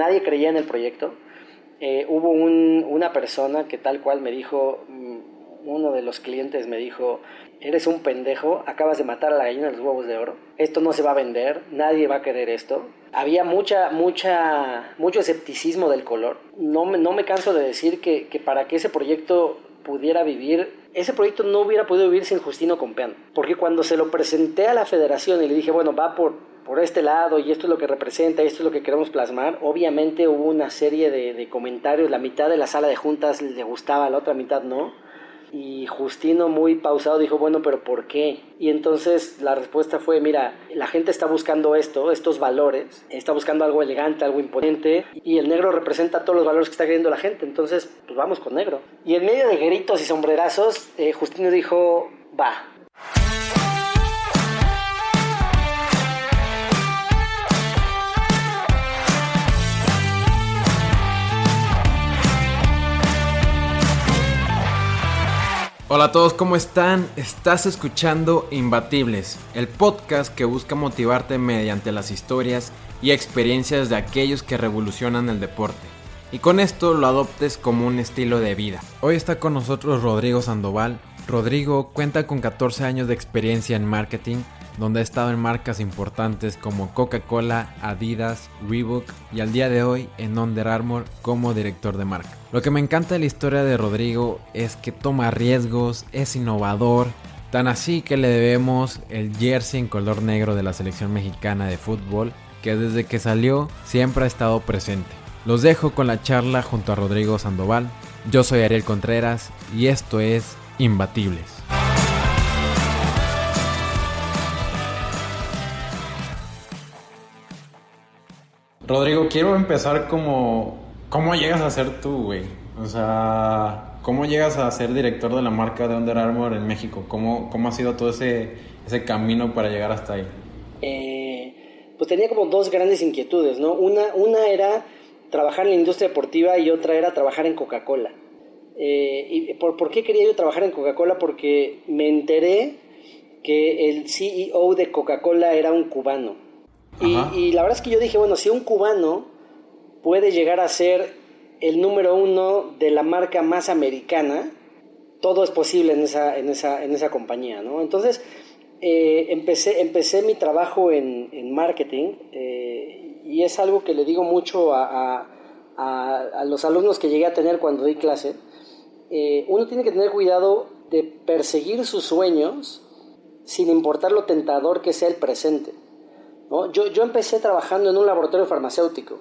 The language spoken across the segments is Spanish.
nadie creía en el proyecto. Eh, hubo un, una persona que tal cual me dijo, mm, uno de los clientes me dijo, eres un pendejo, acabas de matar a la gallina de los huevos de oro, esto no se va a vender, nadie va a querer esto. Había mucha, mucha, mucho escepticismo del color. No me, no me canso de decir que, que para que ese proyecto pudiera vivir, ese proyecto no hubiera podido vivir sin Justino Compeán. Porque cuando se lo presenté a la federación y le dije, bueno, va por, por este lado y esto es lo que representa, esto es lo que queremos plasmar, obviamente hubo una serie de, comentarios, la mitad de la sala de juntas le gustaba, la otra mitad no y Justino muy pausado dijo, bueno, pero ¿por qué? Y entonces la respuesta fue, mira, la gente está buscando esto, estos valores, está buscando algo elegante, algo imponente, y el negro representa todos los valores que está queriendo la gente, entonces pues vamos con negro. Y en medio de gritos y sombrerazos, eh, Justino dijo, va, Hola a todos, ¿cómo están? Estás escuchando Imbatibles, el podcast que busca motivarte mediante las historias y experiencias de aquellos que revolucionan el deporte. Y con esto lo adoptes como un estilo de vida. Hoy está con nosotros Rodrigo Sandoval. Rodrigo cuenta con 14 años de experiencia en marketing donde ha estado en marcas importantes como Coca-Cola, Adidas, Reebok y al día de hoy en Under Armour como director de marca. Lo que me encanta de la historia de Rodrigo es que toma riesgos, es innovador, tan así que le debemos el jersey en color negro de la selección mexicana de fútbol que desde que salió siempre ha estado presente. Los dejo con la charla junto a Rodrigo Sandoval. Yo soy Ariel Contreras y esto es Imbatibles. Rodrigo, quiero empezar como... ¿Cómo llegas a ser tú, güey? O sea, ¿cómo llegas a ser director de la marca de Under Armour en México? ¿Cómo, cómo ha sido todo ese, ese camino para llegar hasta ahí? Eh, pues tenía como dos grandes inquietudes, ¿no? Una, una era trabajar en la industria deportiva y otra era trabajar en Coca-Cola. Eh, ¿Y por, por qué quería yo trabajar en Coca-Cola? Porque me enteré que el CEO de Coca-Cola era un cubano. Y, la verdad es que yo dije, bueno, si un cubano puede llegar a ser el número uno de la marca más americana, todo es posible en esa, en esa, en esa compañía, ¿no? Entonces, eh, empecé, empecé mi trabajo en, en marketing eh, y es algo que le digo mucho a, a, a, los alumnos que llegué a tener cuando di clase. Eh, uno tiene que tener cuidado de perseguir sus sueños sin importar lo tentador que sea el presente. Yo, yo empecé trabajando en un laboratorio farmacéutico.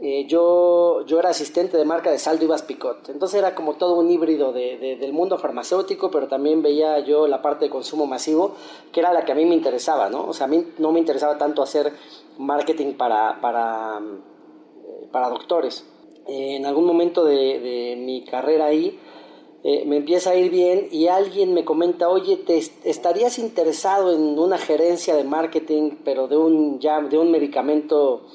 Eh, yo, yo era asistente de marca de Saldo Ibas Picot. Entonces era como todo un híbrido de, del mundo farmacéutico, pero también veía yo la parte de consumo masivo, que era la que a mí me interesaba, ¿no? O sea, a mí no me interesaba tanto hacer marketing para, para, eh, para doctores. Eh, en algún momento de, de mi carrera ahí, eh, me empieza a ir bien y alguien me comenta, oye, ¿te estarías interesado en una gerencia de marketing, pero de un, ya, de un medicamento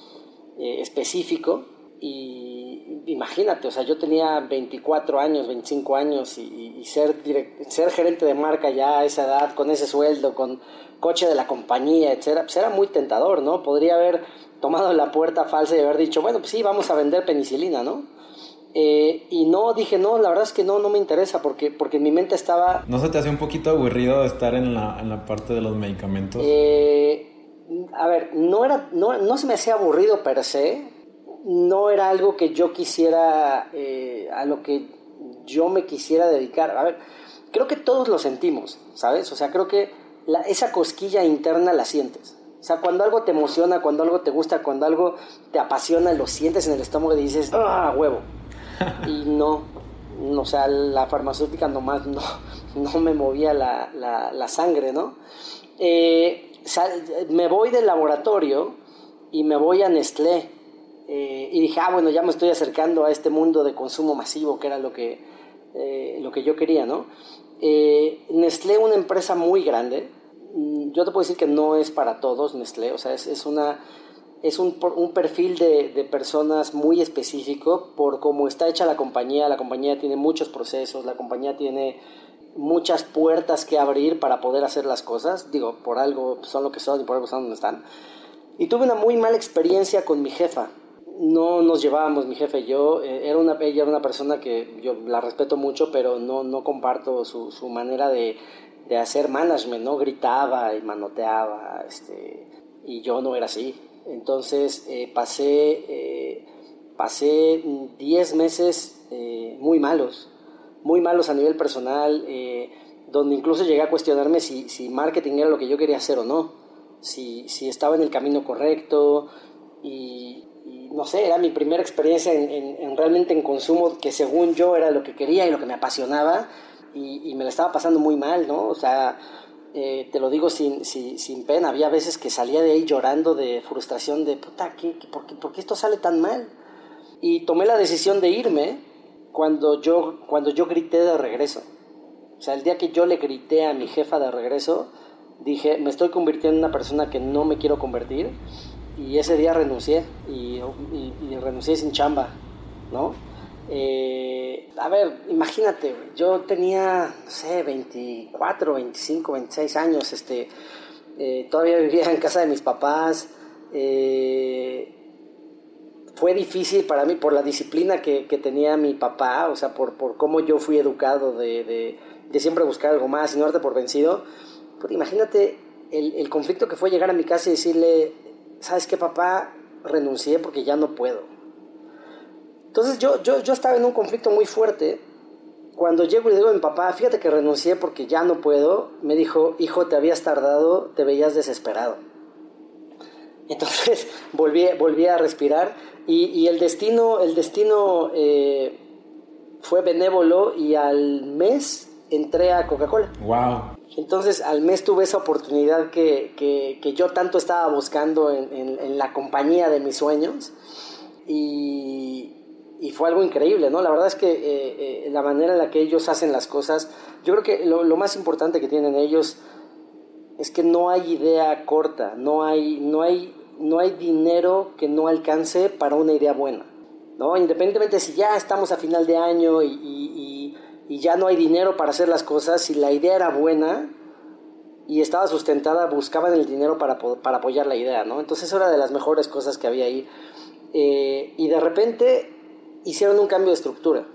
eh, específico? Y imagínate, o sea, yo tenía 24 años, 25 años y, ser, ser gerente de marca ya a esa edad, con ese sueldo, con coche de la compañía, etcétera, pues era muy tentador, ¿no? Podría haber tomado la puerta falsa y haber dicho, bueno, pues sí, vamos a vender penicilina, ¿no? Eh, y no, dije, no, la verdad es que no, no me interesa porque, porque mi mente estaba... ¿No se te hace un poquito aburrido estar en la, en la parte de los medicamentos? Eh, a ver, no, era, no, no se me hacía aburrido per se, no era algo que yo quisiera, eh, a lo que yo me quisiera dedicar. A ver, creo que todos lo sentimos, ¿sabes? O sea, creo que la, esa cosquilla interna la sientes. O sea, cuando algo te emociona, cuando algo te gusta, cuando algo te apasiona, lo sientes en el estómago y dices, ah, huevo y no, o sea, la farmacéutica nomás no, no me movía la, la, sangre, ¿no? Eh, me voy del laboratorio y me voy a Nestlé. Eh, y dije, ah, bueno, ya me estoy acercando a este mundo de consumo masivo, que era lo que, eh, lo que yo quería, ¿no? Nestlé, una empresa muy grande, mm, yo te puedo decir que no es para todos Nestlé, o sea, es, es una es un, un perfil de, de, personas muy específico por cómo está hecha la compañía. La compañía tiene muchos procesos, la compañía tiene muchas puertas que abrir para poder hacer las cosas. Digo, por algo son lo que son y por algo son donde están. Y tuve una muy mala experiencia con mi jefa. no nos llevábamos, mi jefe y yo. Eh, era una, ella era una persona que yo la respeto mucho, pero no, no comparto su, su manera de, de, hacer management, ¿no? Gritaba y manoteaba, este, y yo no era así. Entonces eh, pasé, eh, pasé 10 meses muy malos, muy malos a nivel personal, donde incluso llegué a cuestionarme si, si marketing era lo que yo quería hacer o no, si, si estaba en el camino correcto, y, no sé, era mi primera experiencia en, realmente en consumo que según yo era lo que quería y lo que me apasionaba y, me la estaba pasando muy mal, ¿no? O sea, eh, te lo digo sin, sin, pena, había veces que salía de ahí llorando de frustración de, puta, ¿qué, qué, ¿por, qué, esto sale tan mal? Y tomé la decisión de irme cuando yo, cuando yo grité de regreso. O sea, el día que yo le grité a mi jefa de regreso, dije, me estoy convirtiendo en una persona que no me quiero convertir y ese día renuncié y, renuncié sin chamba, ¿no? Eh, a ver, imagínate, yo tenía, no sé, 24, 25, 26 años, este, eh, todavía vivía en casa de mis papás, eh, fue difícil para mí por la disciplina que, tenía mi papá, o sea, por, por cómo yo fui educado de, de, siempre buscar algo más y no darte por vencido. Pues imagínate el, el conflicto que fue llegar a mi casa y decirle, ¿sabes qué, papá? Renuncié porque ya no puedo. Entonces yo, yo, yo estaba en un conflicto muy fuerte. Cuando llego y le digo a mi papá, fíjate que renuncié porque ya no puedo, me dijo, hijo, te habías tardado, te veías desesperado. Entonces volví, volví a respirar y, y el destino, el destino eh, fue benévolo y al mes entré a Coca-Cola. Wow. Entonces al mes tuve esa oportunidad que, que, yo tanto estaba buscando en, en, la compañía de mis sueños y, y, fue algo increíble, ¿no? La verdad es que eh, eh, la manera en la que ellos hacen las cosas, yo creo que lo, lo, más importante que tienen ellos es que no hay idea corta, no hay, no hay, no hay dinero que no alcance para una idea buena, ¿no? Independientemente si ya estamos a final de año y y ya no hay dinero para hacer las cosas, si la idea era buena y estaba sustentada, buscaban el dinero para, para apoyar la idea, ¿no? Entonces era de las mejores cosas que había ahí. Eh, y de repente hicieron un cambio de estructura.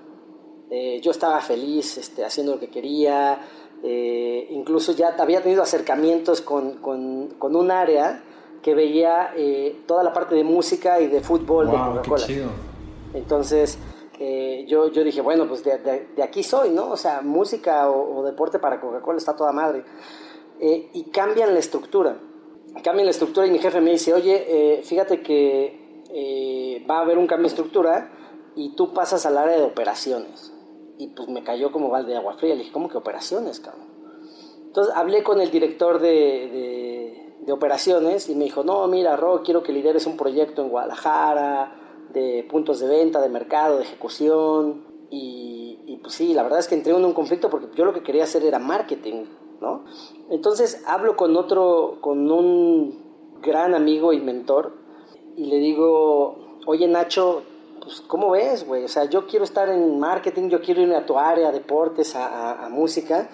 Eh, yo estaba feliz este, haciendo lo que quería, eh, incluso ya había tenido acercamientos con, con, con un área que veía toda la parte de música y de fútbol de Coca-Cola. Entonces, yo, yo dije, bueno, pues de, de, aquí soy, ¿no? O sea, música o, deporte para Coca-Cola está toda madre. Eh, y cambian la estructura. Cambian la estructura y mi jefe me dice, oye, eh, fíjate que eh, va a haber un cambio de estructura y tú pasas al área de operaciones. Y pues me cayó como balde de agua fría. Le dije, ¿cómo que operaciones, cabrón? Entonces hablé con el director de, de, operaciones y me dijo, no, mira, Ro, quiero que lideres un proyecto en Guadalajara de puntos de venta, de mercado, de ejecución. Y, pues sí, la verdad es que entré en un conflicto porque yo lo que quería hacer era marketing, ¿no? Entonces hablo con otro, con un gran amigo y mentor y le digo, oye Nacho, pues ¿cómo ves, güey? O sea, yo quiero estar en marketing, yo quiero irme a tu área, a deportes, a, a música,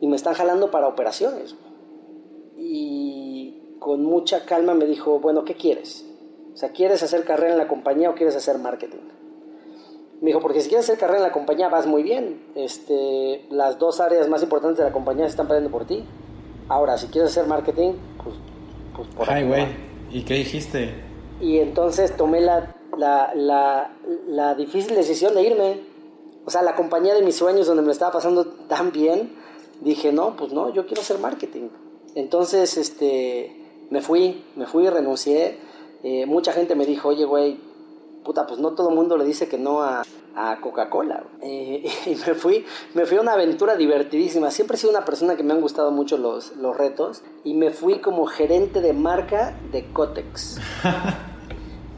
y me están jalando para operaciones. Y con mucha calma me dijo, bueno, ¿qué quieres? O sea, ¿quieres hacer carrera en la compañía o quieres hacer marketing? Me dijo, porque si quieres hacer carrera en la compañía vas muy bien. Este, las dos áreas más importantes de la compañía se están peleando por ti. Ahora, si quieres hacer marketing, pues, pues por Ay, güey. ¿Y qué dijiste? Y entonces tomé la, la, la, la, difícil decisión de irme. O sea, la compañía de mis sueños donde me estaba pasando tan bien, dije, no, pues no, yo quiero hacer marketing. Entonces, este, me fui, me fui, renuncié eh, mucha gente me dijo, oye, güey, puta, pues no todo el mundo le dice que no a, a Coca-Cola. Eh, y me fui, me fui a una aventura divertidísima. Siempre he sido una persona que me han gustado mucho los, los retos y me fui como gerente de marca de Cotex.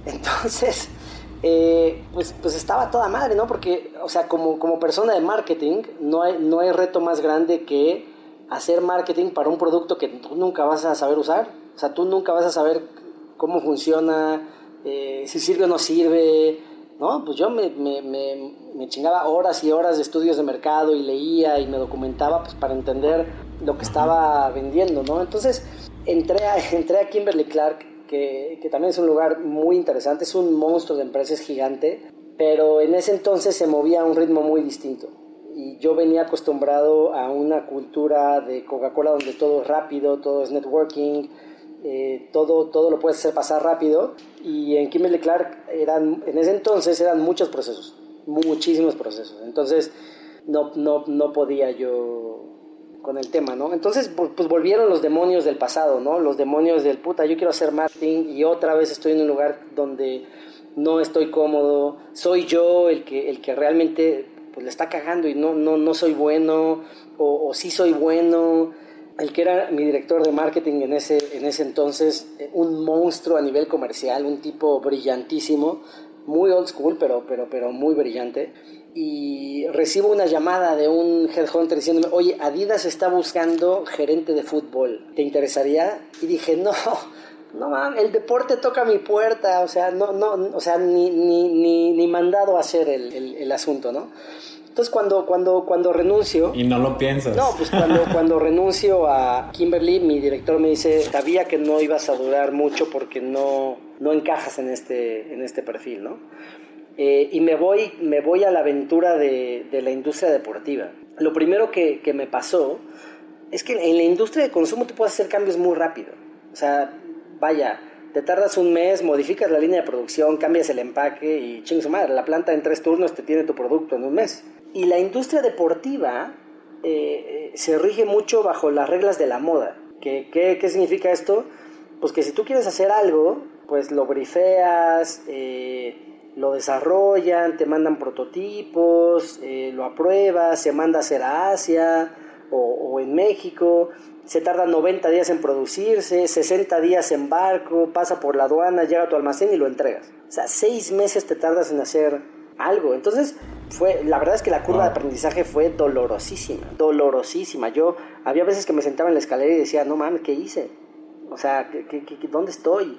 Entonces, eh, pues, pues estaba toda madre, ¿no? Porque, o sea, como, como persona de marketing, no hay, no hay reto más grande que hacer marketing para un producto que tú nunca vas a saber usar. O sea, tú nunca vas a saber cómo funciona, eh, si sirve o no sirve, ¿no? Pues yo me, me, me, chingaba horas y horas de estudios de mercado y leía y me documentaba pues, para entender lo que estaba vendiendo, ¿no? Entonces entré a, entré a Kimberly Clark, que, también es un lugar muy interesante, es un monstruo de empresas gigante, pero en ese entonces se movía a un ritmo muy distinto. Y yo venía acostumbrado a una cultura de Coca-Cola donde todo es rápido, todo es networking, eh, todo, todo lo puedes hacer pasar rápido. Y en Kimberly Clark eran, en ese entonces eran muchos procesos, muchísimos procesos. Entonces no, no, no podía yo con el tema, ¿no? Entonces, pues volvieron los demonios del pasado, ¿no? Los demonios del puta, yo quiero hacer marketing y otra vez estoy en un lugar donde no estoy cómodo, soy yo el que, el que realmente pues, le está cagando y no, no, no soy bueno, o, o sí soy bueno. El que era mi director de marketing en ese, en ese entonces, eh, un monstruo a nivel comercial, un tipo brillantísimo, muy old school, pero, pero, pero muy brillante y recibo una llamada de un headhunter diciéndome, oye, Adidas está buscando gerente de fútbol, ¿te interesaría? Y dije, no, no mames, el deporte toca mi puerta, o sea, no, no, o sea, ni, ni, ni, ni mandado a hacer el, el, el, asunto, ¿no? Entonces cuando, cuando, cuando renuncio... Y no lo piensas. No, pues cuando, cuando renuncio a Kimberly, mi director me dice, sabía que no ibas a durar mucho porque no, no encajas en este, en este perfil, ¿no? Eh, y me voy, me voy a la aventura de, de la industria deportiva. Lo primero que, que, me pasó es que en la industria de consumo tú puedes hacer cambios muy rápido. O sea, vaya, te tardas un mes, modificas la línea de producción, cambias el empaque y ching su madre, la planta en tres turnos te tiene tu producto en un mes. Y la industria deportiva eh, eh se rige mucho bajo las reglas de la moda. ¿Qué, qué, qué significa esto? Pues que si tú quieres hacer algo, pues lo brifeas, eh, lo desarrollan, te mandan prototipos, eh, lo apruebas, se manda a hacer a Asia o, o, en México, se tarda 90 días en producirse, 60 días en barco, pasa por la aduana, llega a tu almacén y lo entregas. O sea, seis meses te tardas en hacer algo. Entonces, fue, la verdad es que la curva de aprendizaje fue dolorosísima, dolorosísima. Yo había veces que me sentaba en la escalera y decía, no mames, ¿qué hice? O sea, ¿qué, qué, qué, ¿dónde estoy?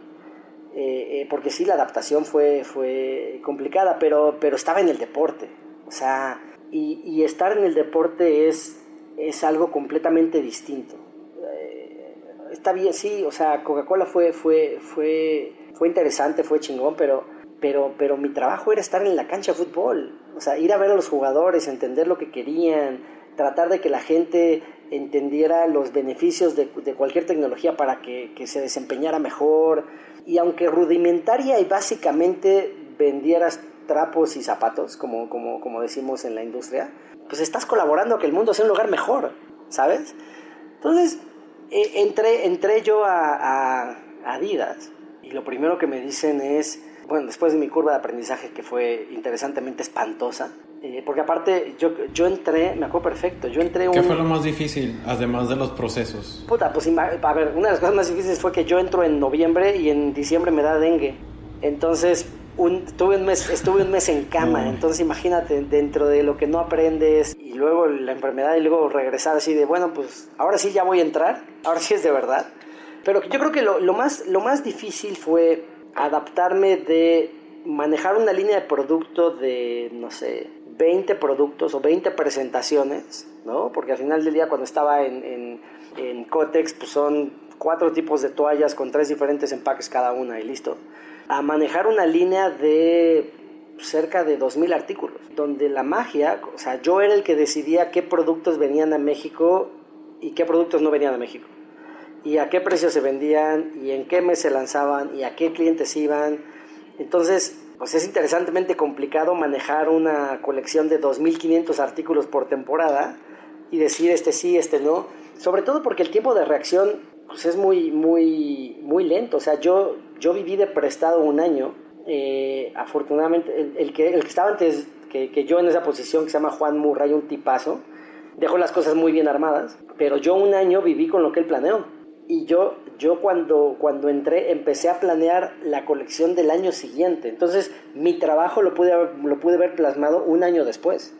Eh, eh, porque sí, la adaptación fue, fue complicada, pero, pero estaba en el deporte. O sea, y, estar en el deporte es, es algo completamente distinto. Eh, está bien, sí, o sea, Coca-Cola fue, fue, fue, fue interesante, fue chingón, pero, pero, pero mi trabajo era estar en la cancha de fútbol. O sea, ir a ver a los jugadores, entender lo que querían, tratar de que la gente entendiera los beneficios de, cualquier tecnología para que, se desempeñara mejor y aunque rudimentaria y básicamente vendieras trapos y zapatos, como, como, como decimos en la industria, pues estás colaborando a que el mundo sea un lugar mejor, ¿sabes? Entonces, eh, entré, entré yo a, a, Adidas y lo primero que me dicen es, bueno, después de mi curva de aprendizaje que fue interesantemente espantosa, eh, porque aparte yo, yo entré, me acuerdo perfecto, yo entré... ¿Qué un... fue lo más difícil, además de los procesos? Puta, pues a ver, una de las cosas más difíciles fue que yo entro en noviembre y en diciembre me da dengue. Entonces, un, tuve un mes, estuve un mes en cama, entonces imagínate, dentro de lo que no aprendes y luego la enfermedad y luego regresar así de, bueno, pues ahora sí ya voy a entrar, ahora sí es de verdad. Pero yo creo que lo, lo más, lo más difícil fue adaptarme de manejar una línea de producto de, no sé, 20 productos o 20 presentaciones, ¿no? Porque al final del día cuando estaba en, en, en Cotex, pues son cuatro tipos de toallas con tres diferentes empaques cada una y listo. A manejar una línea de cerca de 2.000 artículos, donde la magia, o sea, yo era el que decidía qué productos venían a México y qué productos no venían a México, y a qué precio se vendían, y en qué mes se lanzaban, y a qué clientes iban. Entonces, pues es interesantemente complicado manejar una colección de 2.500 artículos por temporada y decir este sí, este no, sobre todo porque el tiempo de reacción pues es muy, muy, muy lento. O sea, yo, yo viví de prestado un año. Eh, afortunadamente, el, que, el que estaba antes que, que, yo en esa posición, que se llama Juan Murray, un tipazo, dejó las cosas muy bien armadas, pero yo un año viví con lo que él planeó. Y yo, yo cuando, cuando entré empecé a planear la colección del año siguiente. Entonces mi trabajo lo pude, lo pude ver plasmado un año después.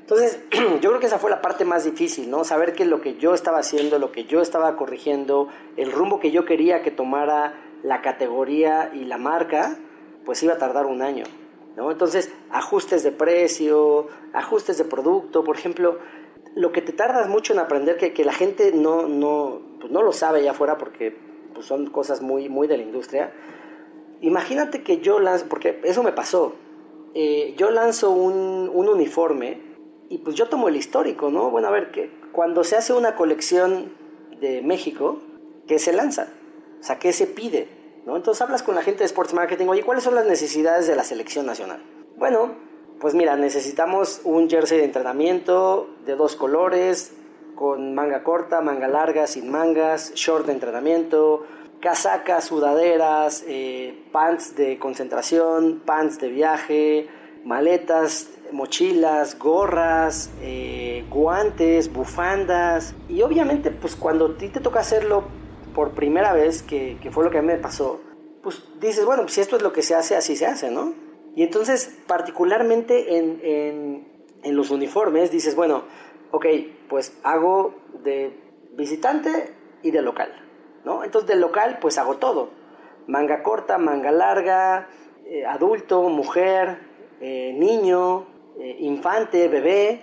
Entonces yo creo que esa fue la parte más difícil, ¿no? Saber que lo que yo estaba haciendo, lo que yo estaba corrigiendo, el rumbo que yo quería que tomara la categoría y la marca, pues iba a tardar un año. ¿no? Entonces, ajustes de precio, ajustes de producto, por ejemplo, lo que te tardas mucho en aprender que, que la gente no, no, pues no lo sabe allá afuera porque pues son cosas muy, muy de la industria. Imagínate que yo lanzo, porque eso me pasó, eh, yo lanzo un, un, uniforme y pues yo tomo el histórico, ¿no? Bueno, a ver, que cuando se hace una colección de México, ¿qué se lanza? O sea, ¿qué se pide? ¿no? Entonces hablas con la gente de Sports Marketing, oye, ¿cuáles son las necesidades de la selección nacional? Bueno, pues mira, necesitamos un jersey de entrenamiento de dos colores, con manga corta, manga larga, sin mangas, short de entrenamiento, casacas, sudaderas, eh, pants de concentración, pants de viaje, maletas, mochilas, gorras, eh, guantes, bufandas. Y obviamente, pues cuando a ti te toca hacerlo por primera vez, que, fue lo que a mí me pasó, pues dices, bueno, pues si esto es lo que se hace, así se hace, ¿no? Y entonces, particularmente en, en, los uniformes, dices, bueno, ok, pues hago de visitante y de local, ¿no? Entonces, de local, pues hago todo. Manga corta, manga larga, eh, adulto, mujer, eh, niño, eh, infante, bebé.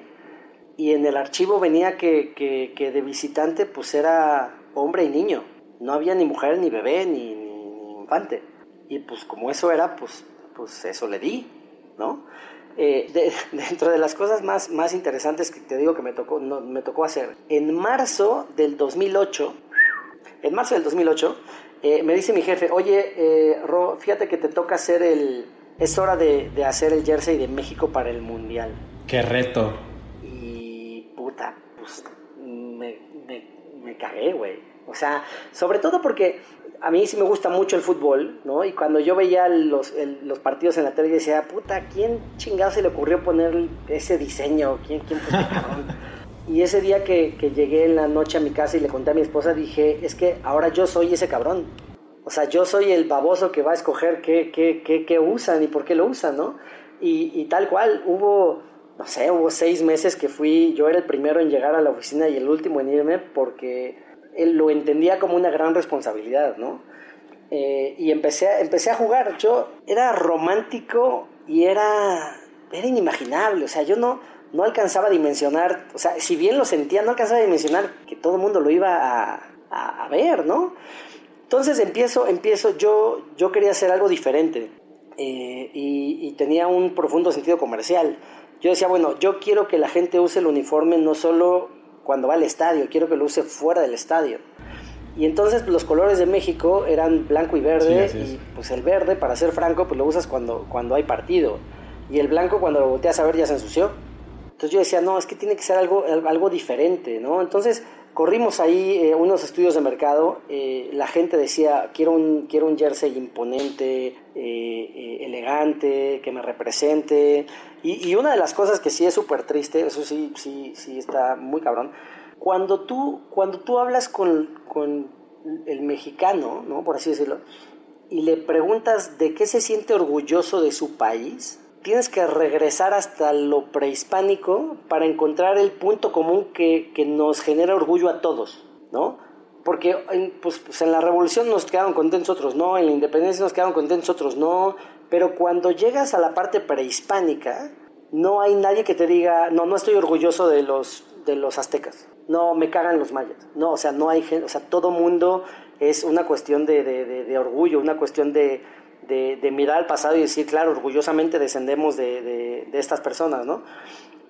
Y en el archivo venía que, que, de visitante, pues era hombre y niño. No había ni mujer, ni bebé, ni, ni infante. Y pues como eso era, pues pues eso le di, ¿no? Eh, dentro de las cosas más, más interesantes que te digo que me tocó, no, me tocó hacer, en marzo del 2008, en marzo del 2008, eh, me dice mi jefe, oye, eh, Ro, fíjate que te toca hacer el, es hora de, de, hacer el jersey de México para el Mundial. ¡Qué reto! Y puta, pues me, me, me cagué, güey. O sea, sobre todo porque a mí sí me gusta mucho el fútbol, ¿no? Y cuando yo veía los, los partidos en la tele, decía, puta, ¿quién chingado se le ocurrió poner ese diseño? ¿Quién, quién fue ese cabrón? Y ese día que, que, llegué en la noche a mi casa y le conté a mi esposa, dije, es que ahora yo soy ese cabrón. O sea, yo soy el baboso que va a escoger qué, qué, qué, qué usan y por qué lo usan, ¿no? Y, y, tal cual, hubo, no sé, hubo seis meses que fui, yo era el primero en llegar a la oficina y el último en irme porque él lo entendía como una gran responsabilidad, ¿no? Eh, y empecé a, empecé a jugar. Yo era romántico y era, era inimaginable. O sea, yo no, no alcanzaba a dimensionar, o sea, si bien lo sentía, no alcanzaba a dimensionar que todo el mundo lo iba a, a, ver, ¿no? Entonces empiezo, empiezo, yo, yo quería hacer algo diferente eh, y, y, tenía un profundo sentido comercial. Yo decía, bueno, yo quiero que la gente use el uniforme no solo cuando va al estadio, quiero que lo use fuera del estadio. Y entonces los colores de México eran blanco y verde, y pues el verde, para ser franco, pues lo usas cuando, cuando hay partido. Y el blanco cuando lo volteas a ver ya se ensució. Entonces yo decía, no, es que tiene que ser algo, algo diferente, ¿no? Entonces corrimos ahí eh, unos estudios de mercado, eh, la gente decía, quiero un, quiero un jersey imponente, eh, elegante, que me represente. Y, una de las cosas que sí es súper triste, eso sí, sí, sí está muy cabrón, cuando tú, cuando tú hablas con, con el mexicano, ¿no? por así decirlo, y le preguntas de qué se siente orgulloso de su país, tienes que regresar hasta lo prehispánico para encontrar el punto común que, que nos genera orgullo a todos, ¿no? Porque pues, pues, en la revolución nos quedaron contentos otros, no, en la independencia nos quedaron contentos otros, no, pero cuando llegas a la parte prehispánica, no hay nadie que te diga, no, no estoy orgulloso de los, de los aztecas, no, me cagan los mayas, no, o sea, no hay gente, o sea, todo mundo es una cuestión de, de, de orgullo, una cuestión de, mirar al pasado y decir, claro, orgullosamente descendemos de, estas personas, ¿no?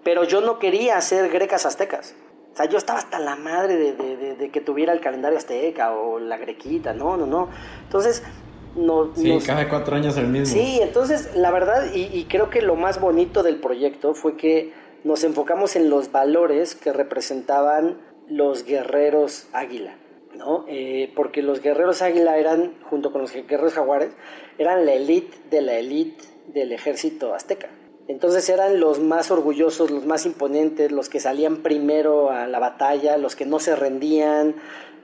Pero yo no quería ser grecas aztecas. O sea, yo estaba hasta la madre de, que tuviera el calendario azteca o la grequita, no, no, no. Entonces, no, sí, cada cuatro años el mismo. Sí, entonces, la verdad, y, y creo que lo más bonito del proyecto fue que nos enfocamos en los valores que representaban los guerreros águila. ¿no? Eh, porque los guerreros águila eran, junto con los guerreros jaguares, eran la élite de la élite del ejército azteca. Entonces eran los más orgullosos, los más imponentes, los que salían primero a la batalla, los que no se rendían,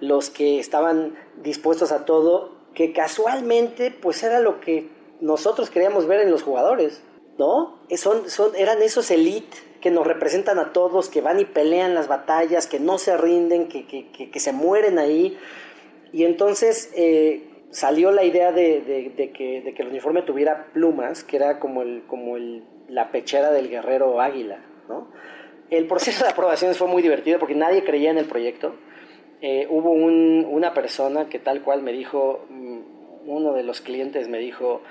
los que estaban dispuestos a todo, que casualmente pues era lo que nosotros queríamos ver en los jugadores, ¿no? Son, son, eran esos elite que nos representan a todos, que van y pelean las batallas, que no se rinden, que, que, que, se mueren ahí. Y entonces eh, salió la idea de, de, que, de, que, el uniforme tuviera plumas, que era como, el, como el, la pechera del guerrero águila. ¿no? El proceso de aprobaciones fue muy divertido porque nadie creía en el proyecto. Eh, hubo un, una persona que tal cual me dijo, mm, uno de los clientes me dijo,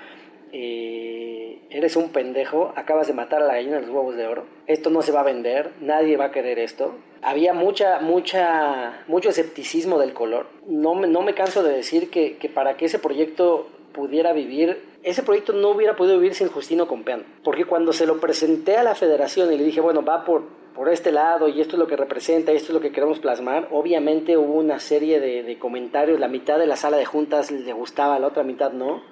eh, eres un pendejo, acabas de matar a la gallina de los huevos de oro, esto no se va a vender, nadie va a querer esto. Había mucha, mucha, mucho escepticismo del color. No me, no me canso de decir que, que para que ese proyecto pudiera vivir, ese proyecto no hubiera podido vivir sin Justino Compeán. Porque cuando se lo presenté a la federación y le dije, bueno, va por, por este lado y esto es lo que representa, esto es lo que queremos plasmar, obviamente hubo una serie de, comentarios, la mitad de la sala de juntas le gustaba, la otra mitad no.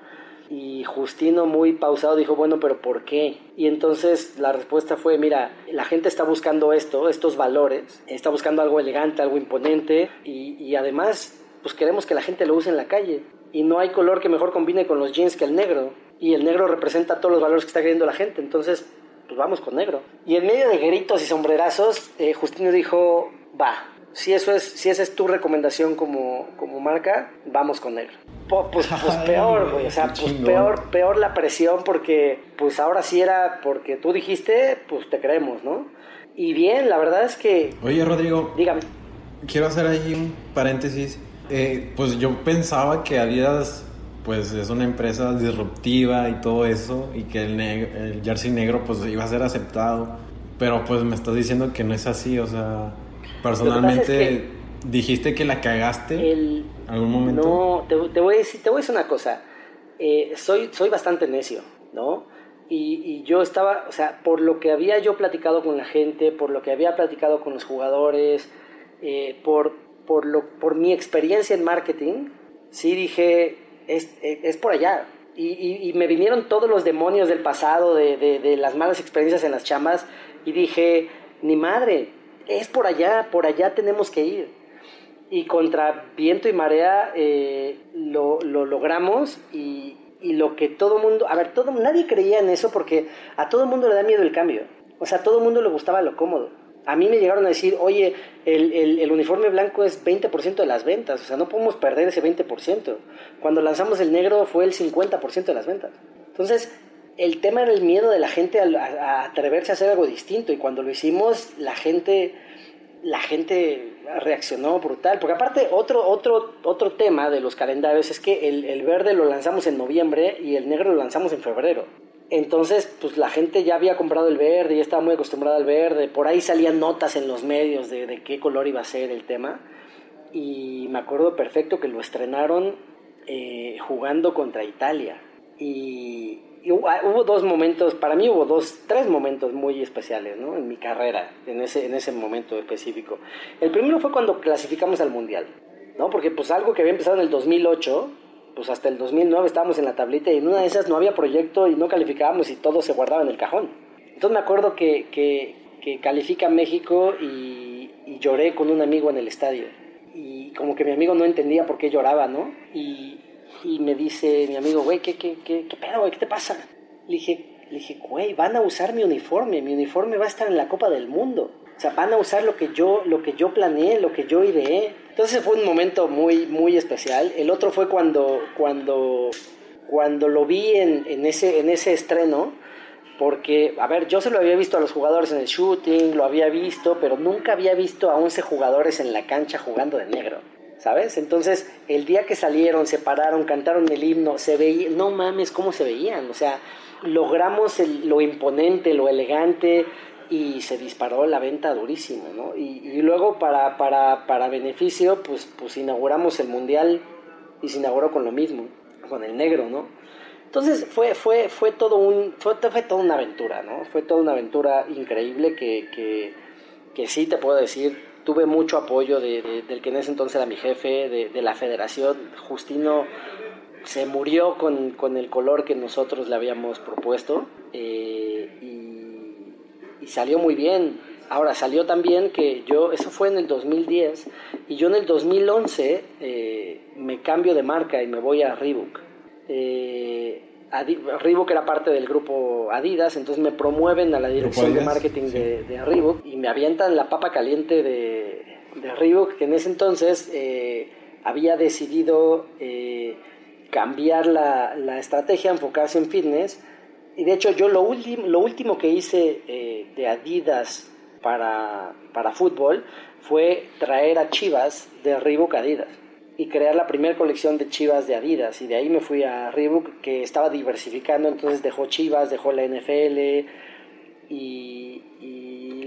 Y Justino muy pausado dijo, bueno, pero ¿por qué? Y entonces la respuesta fue, mira, la gente está buscando esto, estos valores, está buscando algo elegante, algo imponente y, y además pues queremos que la gente lo use en la calle. Y no hay color que mejor combine con los jeans que el negro. Y el negro representa todos los valores que está queriendo la gente. Entonces, pues vamos con negro. Y en medio de gritos y sombrerazos, eh, Justino dijo, va, si, eso es, si esa es tu recomendación como, como marca, vamos con negro. Pues, pues peor, güey, o sea, pues peor, peor la presión porque pues ahora sí era porque tú dijiste, pues te creemos, ¿no? Y bien, la verdad es que... Oye, Rodrigo. Dígame. Quiero hacer ahí un paréntesis. Eh, pues yo pensaba que Adidas pues es una empresa disruptiva y todo eso y que el, el jersey negro pues iba a ser aceptado. Pero pues me estás diciendo que no es así, o sea, personalmente dijiste que la cagaste en algún momento. No, te, te, voy a decir, te voy a decir una cosa. Eh, soy, soy bastante necio, ¿no? Y, y, yo estaba, o sea, por lo que había yo platicado con la gente, por lo que había platicado con los jugadores, eh, por, por, lo, por mi experiencia en marketing, sí dije, es, es por allá. Y, y, me vinieron todos los demonios del pasado, de, de, las malas experiencias en las chamas, y dije, ni madre, es por allá, por allá tenemos que ir. Y contra viento y marea eh, lo, lo, logramos y, y, lo que todo mundo, a ver, todo, nadie creía en eso porque a todo mundo le da miedo el cambio. O sea, a todo mundo le gustaba lo cómodo a mí me llegaron a decir, oye, el, el, uniforme blanco es 20% de las ventas, o sea, no podemos perder ese 20%. Cuando lanzamos el negro fue el 50% de las ventas. Entonces, el tema era el miedo de la gente a, atreverse a hacer algo distinto y cuando lo hicimos, la gente, la gente reaccionó brutal. Porque aparte, otro, otro, otro tema de los calendarios es que el, el verde lo lanzamos en noviembre y el negro lo lanzamos en febrero. Entonces, pues la gente ya había comprado el verde, ya estaba muy acostumbrada al verde, por ahí salían notas en los medios de, de qué color iba a ser el tema. Y me acuerdo perfecto que lo estrenaron eh, jugando contra Italia. Y, y, hubo dos momentos, para mí hubo dos, tres momentos muy especiales ¿no? en mi carrera, en ese, en ese momento específico. El primero fue cuando clasificamos al Mundial, ¿no? porque pues algo que había empezado en el 2008 pues hasta el 2009 estábamos en la tablita y en una de esas no había proyecto y no calificábamos y todo se guardaba en el cajón. Entonces me acuerdo que, que, que califica México y, y, lloré con un amigo en el estadio. Y como que mi amigo no entendía por qué lloraba, ¿no? Y, y me dice mi amigo, güey, ¿qué, qué, qué, qué pedo, güey? ¿Qué te pasa? Le dije, le dije, güey, van a usar mi uniforme, mi uniforme va a estar en la Copa del Mundo. O sea, van a usar lo que yo, lo que yo planeé, lo que yo ideé. Entonces fue un momento muy, muy especial. El otro fue cuando, cuando, cuando lo vi en, en, ese, en ese estreno, porque, a ver, yo se lo había visto a los jugadores en el shooting, lo había visto, pero nunca había visto a 11 jugadores en la cancha jugando de negro. ¿Sabes? Entonces, el día que salieron, se pararon, cantaron el himno, se veía, no mames, cómo se veían. O sea, logramos el, lo imponente, lo elegante, y se disparó la venta durísimo, ¿no? Y, luego para, para, para, beneficio, pues, pues inauguramos el Mundial y se inauguró con lo mismo, con el negro, ¿no? Entonces fue, fue, fue, todo un, fue, fue una aventura, ¿no? Fue toda una aventura increíble que, que, que sí te puedo decir, tuve mucho apoyo de, de, del que en ese entonces era mi jefe, de, la federación, Justino se murió con, con, el color que nosotros le habíamos propuesto eh, y salió muy bien. Ahora salió también que yo, eso fue en el 2010, y yo en el 2011 eh, me cambio de marca y me voy a Reebok. Eh, Adi Reebok era parte del grupo Adidas, entonces me promueven a la dirección de marketing sí. de, de, Reebok y me avientan la papa caliente de, de Reebok, que en ese entonces eh, había decidido eh, cambiar la, la estrategia, enfocarse en fitness y de hecho yo lo, último lo último que hice eh, de Adidas para, para fútbol fue traer a Chivas de Reebok Adidas y crear la primera colección de Chivas de Adidas. Y de ahí me fui a Reebok, que estaba diversificando, entonces dejó Chivas, dejó la NFL y,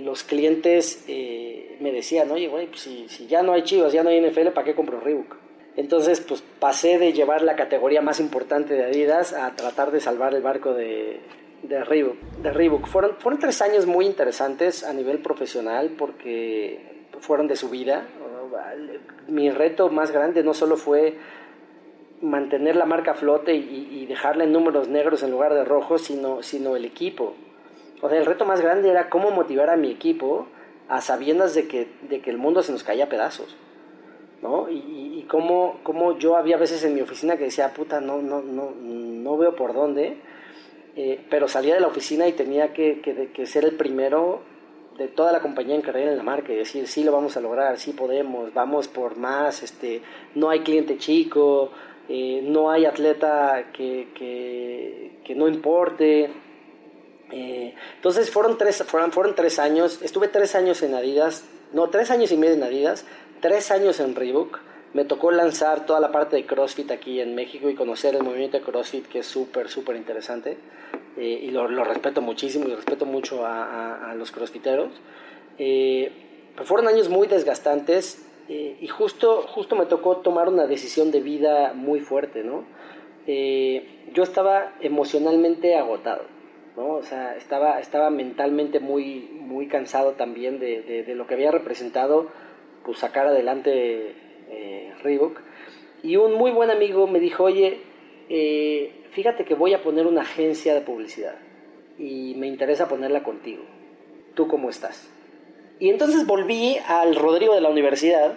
los clientes eh, me decían, oye, güey, pues si, si, ya no hay Chivas, ya no hay NFL, ¿para qué compro Reebok? Entonces, pues pasé de llevar la categoría más importante de Adidas a tratar de salvar el barco de, de Reebok. De. Fueron, tres años muy interesantes a nivel profesional porque fueron de su vida. Mi reto más grande no solo fue mantener la marca a flote y, y, dejarla en números negros en lugar de rojos, sino, sino el equipo. O sea, el reto más grande era cómo motivar a mi equipo a sabiendas de que, de que el mundo se nos caía a pedazos. ¿No? Y, y cómo, cómo, yo había veces en mi oficina que decía, puta, no, no, no, no veo por dónde, eh, pero salía de la oficina y tenía que, que, que, ser el primero de toda la compañía en creer en la marca y decir, sí lo vamos a lograr, sí podemos, vamos por más, este, no hay cliente chico, eh, no hay atleta que, que, que no importe. Eh, entonces fueron tres, fueron, fueron tres años, estuve tres años en Adidas, no, tres años y medio en Adidas, tres años en Reebok. Me tocó lanzar toda la parte de CrossFit aquí en México y conocer el movimiento de CrossFit que es súper, súper interesante. Eh, y lo, lo, respeto muchísimo y respeto mucho a, los crossfiteros. Eh, fueron años muy desgastantes eh, y justo, justo me tocó tomar una decisión de vida muy fuerte, ¿no? Eh, yo estaba emocionalmente agotado, ¿no? O sea, estaba, estaba mentalmente muy, muy cansado también de, de lo que había representado pues sacar adelante eh, Reebok. Y un muy buen amigo me dijo, oye, eh, fíjate que voy a poner una agencia de publicidad y me interesa ponerla contigo. ¿Tú cómo estás? Y entonces volví al Rodrigo de la universidad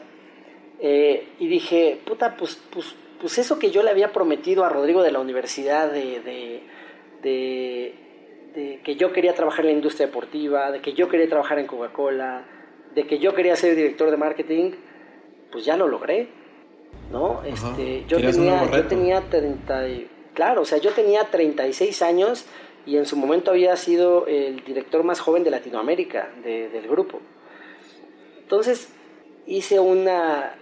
eh, y dije, puta, pues, pues, pues eso que yo le había prometido a Rodrigo de la universidad de, de, de, de que yo quería trabajar en la industria deportiva, de que yo quería trabajar en Coca-Cola, de que yo quería ser director de marketing, pues ya lo logré, ¿no? Este, yo tenía, yo tenía 30, claro, o sea, yo tenía 36 años y en su momento había sido el director más joven de Latinoamérica de, del grupo. Entonces hice una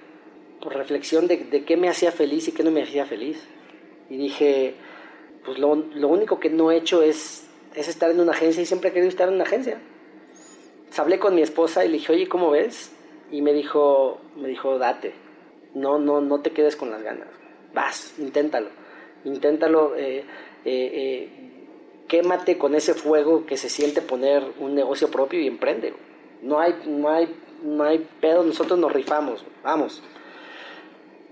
reflexión de, de, qué me hacía feliz y qué no me hacía feliz. Y dije, pues lo, lo único que no he hecho es, es estar en una agencia y siempre he querido estar en una agencia hablé con mi esposa y le dije, oye, ¿cómo ves? Y me dijo, me dijo, date, no, no, no te quedes con las ganas, vas, inténtalo, inténtalo, eh, eh, eh, quémate con ese fuego que se siente poner un negocio propio y emprende. No hay, no hay, no hay pedo, nosotros nos rifamos, vamos.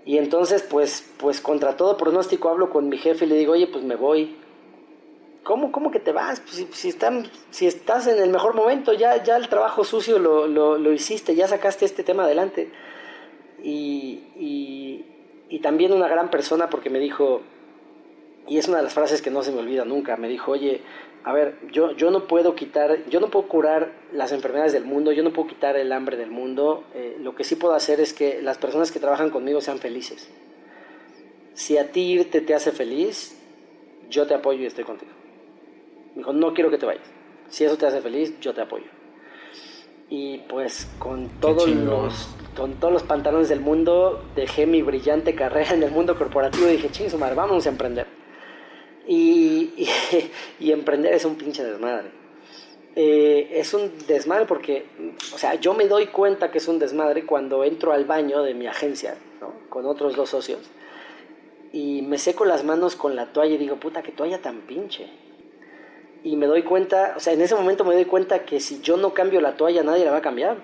Y entonces, pues, pues contra todo pronóstico hablo con mi jefe y le digo, oye, pues me voy, ¿Cómo, cómo que te vas? Pues si, estás en el mejor momento, ya, el trabajo sucio lo, hiciste, ya sacaste este tema adelante. Y, también una gran persona porque me dijo, y es una de las frases que no se me olvida nunca, me dijo, oye, a ver, yo, yo no puedo quitar, yo no puedo curar las enfermedades del mundo, yo no puedo quitar el hambre del mundo, eh, lo que sí puedo hacer es que las personas que trabajan conmigo sean felices. Si a ti irte te hace feliz, yo te apoyo y estoy contigo. Me dijo, no quiero que te vayas. Si eso te hace feliz, yo te apoyo. Y pues con todos los con todos los pantalones del mundo dejé mi brillante carrera en el mundo corporativo y dije, ching, madre, vamos a emprender. Y, y, y, emprender es un pinche desmadre. Eh, es un desmadre porque, o sea, yo me doy cuenta que es un desmadre cuando entro al baño de mi agencia, ¿no? Con otros dos socios. Y me seco las manos con la toalla y digo, puta, qué toalla tan pinche y me doy cuenta, o sea, en ese momento me doy cuenta que si yo no cambio la toalla, nadie la va a cambiar.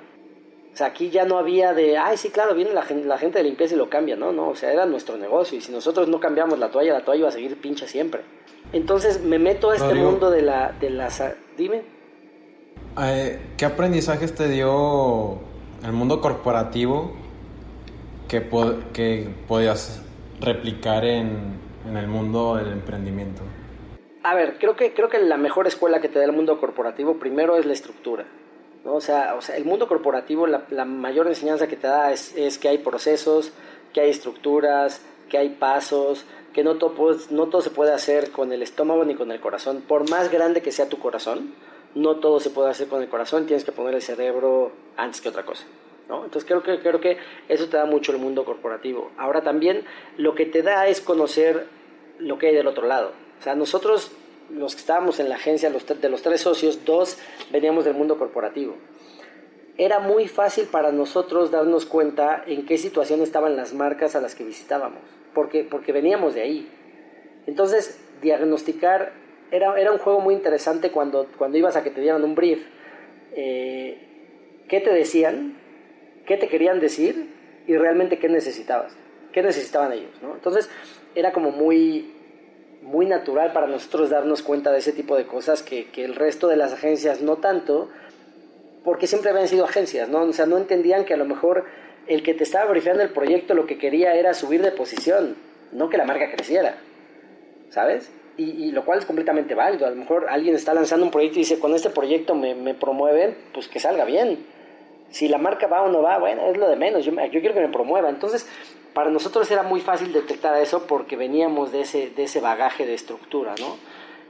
O sea, aquí ya no había de, ay, sí, claro, viene la gente, la gente de limpieza y lo cambia, no, no, o sea, era nuestro negocio y si nosotros no cambiamos la toalla, la toalla iba a seguir pincha siempre. Entonces me meto a este Rodrigo, mundo de la, de las, dime. Eh, ¿Qué aprendizajes te dio el mundo corporativo que, que podías replicar en, en el mundo del emprendimiento? A ver, creo que, creo que la mejor escuela que te da el mundo corporativo primero es la estructura. ¿no? O, sea, o sea, el mundo corporativo, la, la mayor enseñanza que te da es, es, que hay procesos, que hay estructuras, que hay pasos, que no todo, no todo se puede hacer con el estómago ni con el corazón. Por más grande que sea tu corazón, no todo se puede hacer con el corazón, tienes que poner el cerebro antes que otra cosa. ¿no? Entonces creo que, creo que eso te da mucho el mundo corporativo. Ahora también lo que te da es conocer lo que hay del otro lado. O sea, nosotros, los que estábamos en la agencia, los, de los tres socios, dos veníamos del mundo corporativo. Era muy fácil para nosotros darnos cuenta en qué situación estaban las marcas a las que visitábamos, porque, porque veníamos de ahí. Entonces, diagnosticar era, era un juego muy interesante cuando, cuando ibas a que te dieran un brief. Eh, ¿Qué te decían? ¿Qué te querían decir? Y realmente qué necesitabas. ¿Qué necesitaban ellos? ¿no? Entonces, era como muy, muy natural para nosotros darnos cuenta de ese tipo de cosas que, que el resto de las agencias no tanto, porque siempre habían sido agencias, ¿no? O sea, no entendían que a lo mejor el que te estaba verificando el proyecto lo que quería era subir de posición, no que la marca creciera, ¿sabes? Y, lo cual es completamente válido. A lo mejor alguien está lanzando un proyecto y dice, con este proyecto me, me promueven, pues que salga bien. Si la marca va o no va, bueno, es lo de menos. Yo, yo quiero que me promueva. Entonces, para nosotros era muy fácil detectar eso porque veníamos de ese, de ese bagaje de estructura, ¿no?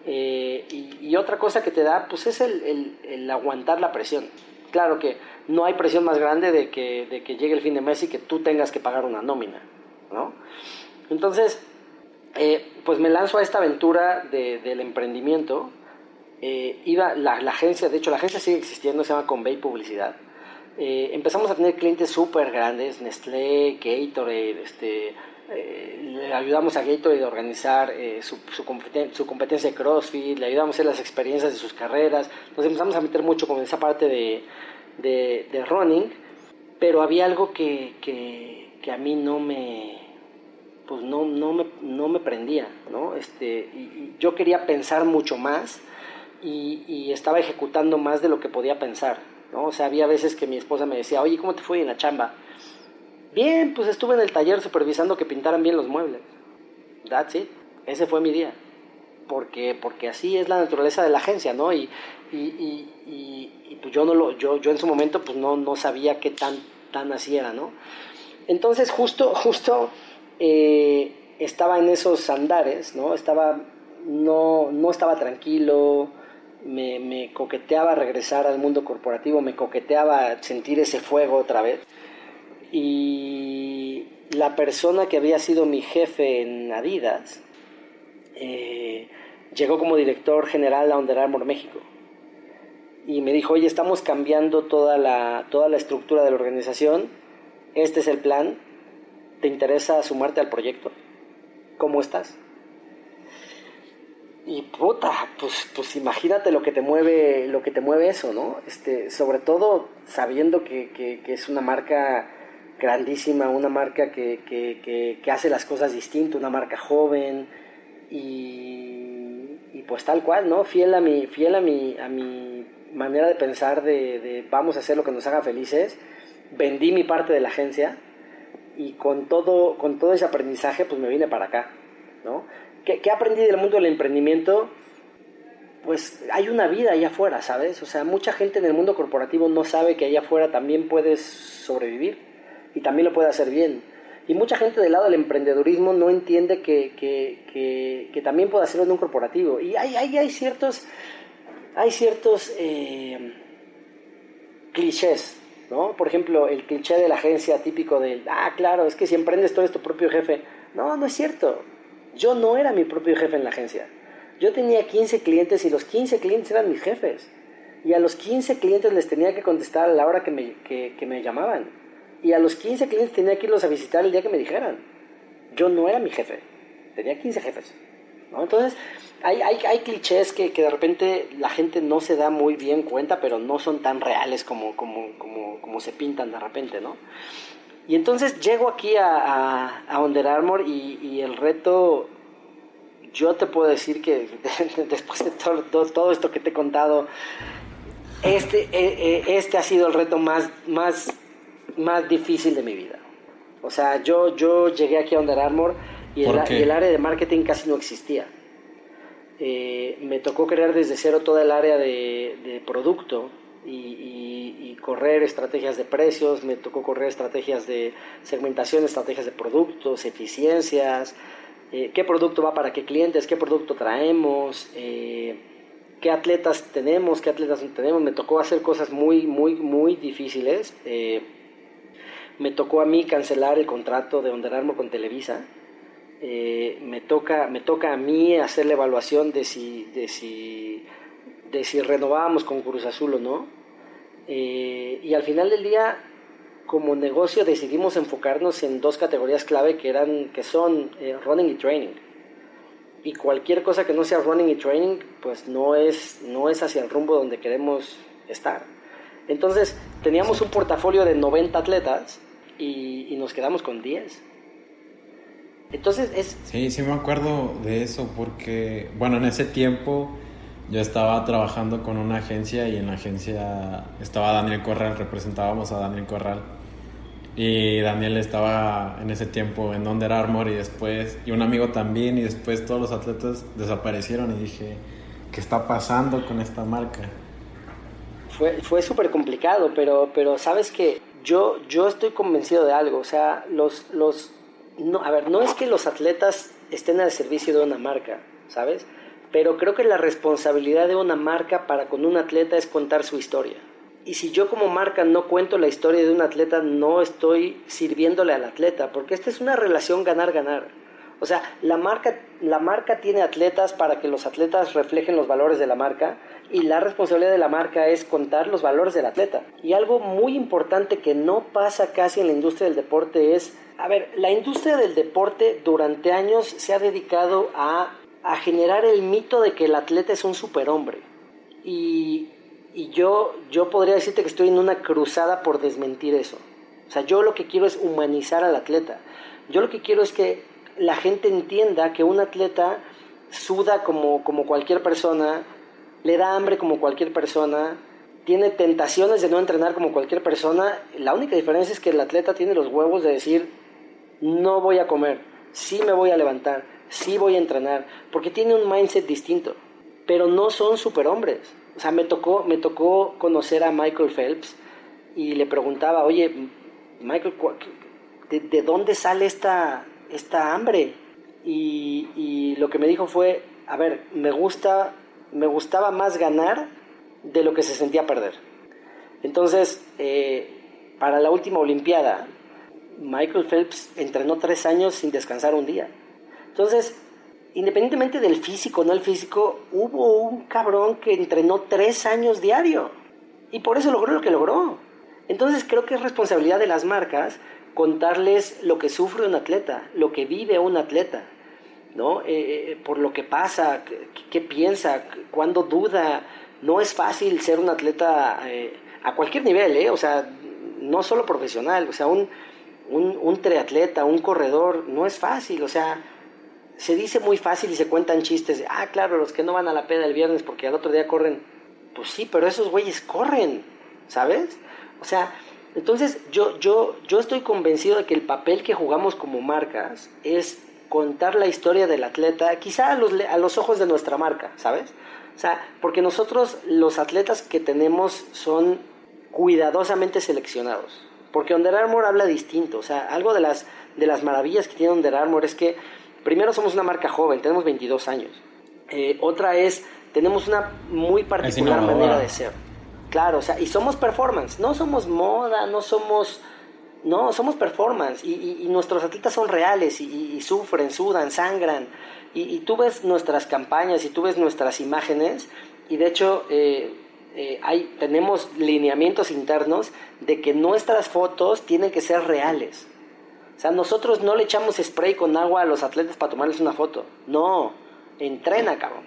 Eh, y, otra cosa que te da, pues es el, el, aguantar la presión. Claro que no hay presión más grande de que, de que llegue el fin de mes y que tú tengas que pagar una nómina, ¿no? Entonces, eh, pues me lanzo a esta aventura de, del emprendimiento. Eh, iba la, la, agencia, de hecho la agencia sigue existiendo, se llama Convey Publicidad. Eh, empezamos a tener clientes súper grandes, Nestlé, Gatorade, este, le ayudamos a Gatorade a organizar su, su, su, competencia de CrossFit, le ayudamos a hacer las experiencias de sus carreras, nos empezamos a meter mucho con esa parte de, running, pero había algo que, que, que a mí no me, pues no, no, me, no me prendía, ¿no? Este, y, yo quería pensar mucho más y, estaba ejecutando más de lo que podía pensar, ¿no? O sea, había veces que mi esposa me decía, oye, ¿cómo te fue en la chamba? Bien, pues estuve en el taller supervisando que pintaran bien los muebles. That's it. Ese fue mi día. Porque, porque así es la naturaleza de la agencia, ¿no? Y, y, y pues yo, no lo, yo, yo en su momento pues no, no sabía qué tan, tan así era, ¿no? Entonces justo, justo eh, estaba en esos andares, ¿no? Estaba, no, no estaba tranquilo, me, coqueteaba regresar al mundo corporativo, me coqueteaba sentir ese fuego otra vez. Y la persona que había sido mi jefe en Adidas eh, llegó como director general a Under Armour México. Y me dijo, oye, estamos cambiando toda la, toda la estructura de la organización, este es el plan, ¿Te interesa sumarte al proyecto? ¿Cómo estás? Y puta, pues, pues imagínate lo que te mueve, lo que te mueve eso, ¿no? Este, sobre todo sabiendo que, que, es una marca grandísima, una marca que, que, hace las cosas distinto, una marca joven y, pues tal cual, ¿no? Fiel a mi, fiel a mi, a mi manera de pensar de vamos a hacer lo que nos haga felices, vendí mi parte de la agencia y con todo, con todo ese aprendizaje pues me vine para acá, ¿no? ¿Qué, ¿Qué, aprendí del mundo del emprendimiento? Pues hay una vida allá afuera, ¿sabes? O sea, mucha gente en el mundo corporativo no sabe que allá afuera también puedes sobrevivir y también lo puede hacer bien. Y mucha gente del lado del emprendedurismo no entiende que, que, que, que también puede hacerlo en un corporativo. Y hay, hay, hay ciertos, hay ciertos eh, clichés ¿no? Por ejemplo, el cliché de la agencia típico de, ah, claro, es que si emprendes todo es tu propio jefe. No, no es cierto. Yo no era mi propio jefe en la agencia. Yo tenía 15 clientes y los 15 clientes eran mis jefes. Y a los 15 clientes les tenía que contestar a la hora que me, que, me llamaban. Y a los 15 clientes tenía que irlos a visitar el día que me dijeran. Yo no era mi jefe. Tenía 15 jefes. Entonces, hay, hay, hay clichés que, que, de repente la gente no se da muy bien cuenta, pero no son tan reales como, como, como, como se pintan de repente, ¿no? Y entonces llego aquí a, a, a Under Armour y, y, el reto, yo te puedo decir que después de todo, todo, esto que te he contado, este, eh, eh, este ha sido el reto más, más, más difícil de mi vida. O sea, yo, yo llegué aquí a Under Armour y el, y el área de marketing casi no existía. Eh, me tocó crear desde cero toda el área de, de producto y, correr estrategias de precios, me tocó correr estrategias de segmentación, estrategias de productos, eficiencias, eh, qué producto va para qué clientes, qué producto traemos, eh, qué atletas tenemos, qué atletas no tenemos. Me tocó hacer cosas muy, muy, muy difíciles. Eh, me tocó a mí cancelar el contrato de Under Armour con Televisa. Me, toca, me toca a mí hacer la evaluación de si, de si, de si renovábamos con Cruz Azul o no. Eh, y al final del día, como negocio, decidimos enfocarnos en dos categorías clave que, eran, que son running y training y cualquier cosa que no sea running y training, pues no es, no es hacia el rumbo donde queremos estar. Entonces, teníamos un portafolio de 90 atletas y, nos quedamos con 10. Entonces es... Sí, sí me acuerdo de eso porque, bueno, en ese tiempo yo estaba trabajando con una agencia y en la agencia estaba Daniel Corral, representábamos a Daniel Corral y Daniel estaba en ese tiempo en Under Armour y después, y un amigo también, y después todos los atletas desaparecieron y dije, ¿qué está pasando con esta marca? Fue, fue súper complicado, pero, pero sabes que yo, yo estoy convencido de algo, o sea, los, los, no, a ver, no es que los atletas estén al servicio de una marca, ¿sabes? Pero creo que la responsabilidad de una marca para con un atleta es contar su historia. Y si yo como marca no cuento la historia de un atleta, no estoy sirviéndole al atleta, porque esta es una relación ganar-ganar. O sea, la marca, la marca tiene atletas para que los atletas reflejen los valores de la marca y la responsabilidad de la marca es contar los valores del atleta. Y algo muy importante que no pasa casi en la industria del deporte es, a ver, la industria del deporte durante años se ha dedicado a, a generar el mito de que el atleta es un superhombre. Y y yo, yo podría decirte que estoy en una cruzada por desmentir eso. O sea, yo lo que quiero es humanizar al atleta. Yo lo que quiero es que la gente entienda que un atleta suda como, como cualquier persona, le da hambre como cualquier persona, tiene tentaciones de no entrenar como cualquier persona. La única diferencia es que el atleta tiene los huevos de decir, no voy a comer, sí me voy a levantar, sí voy a entrenar, porque tiene un mindset distinto. Pero no son superhombres o sea, me tocó, me tocó conocer a Michael Phelps y le preguntaba, oye, Michael, ¿de, dónde sale esta, esta hambre? Y, lo que me dijo fue, a ver, me, gusta, me gustaba más ganar de lo que se sentía perder. Entonces, eh, para la última Olimpiada, Michael Phelps entrenó tres años sin descansar un día. Entonces, independientemente del físico o no el físico, hubo un cabrón que entrenó tres años diario. Y por eso logró lo que logró. Entonces creo que es responsabilidad de las marcas contarles lo que sufre un atleta, lo que vive un atleta, ¿no? Eh, eh, por lo que pasa, qué, piensa, cuándo duda. No es fácil ser un atleta eh, a cualquier nivel, ¿eh? O sea, no solo profesional, o sea, un, un, un triatleta, un corredor, no es fácil, o sea, se dice muy fácil y se cuentan chistes de, ah, claro, los que no van a la peda el viernes porque al otro día corren. Pues sí, pero esos güeyes corren, ¿sabes? O sea, entonces yo, yo, yo estoy convencido de que el papel que jugamos como marcas es contar la historia del atleta, quizá a los, a los ojos de nuestra marca, ¿sabes? O sea, porque nosotros los atletas que tenemos son cuidadosamente seleccionados. Porque Under Armour habla distinto. O sea, algo de las, de las maravillas que tiene Under Armour es que primero somos una marca joven, tenemos 22 años. Eh, otra es, tenemos una muy particular manera de ser. Claro, o sea, y somos performance, no somos moda, no somos... No, somos performance y, nuestros atletas son reales y, sufren, sudan, sangran. Y, tú ves nuestras campañas y tú ves nuestras imágenes y de hecho eh, eh, hay, tenemos lineamientos internos de que nuestras fotos tienen que ser reales. O sea, nosotros no le echamos spray con agua a los atletas para tomarles una foto. No, entrena, cabrón.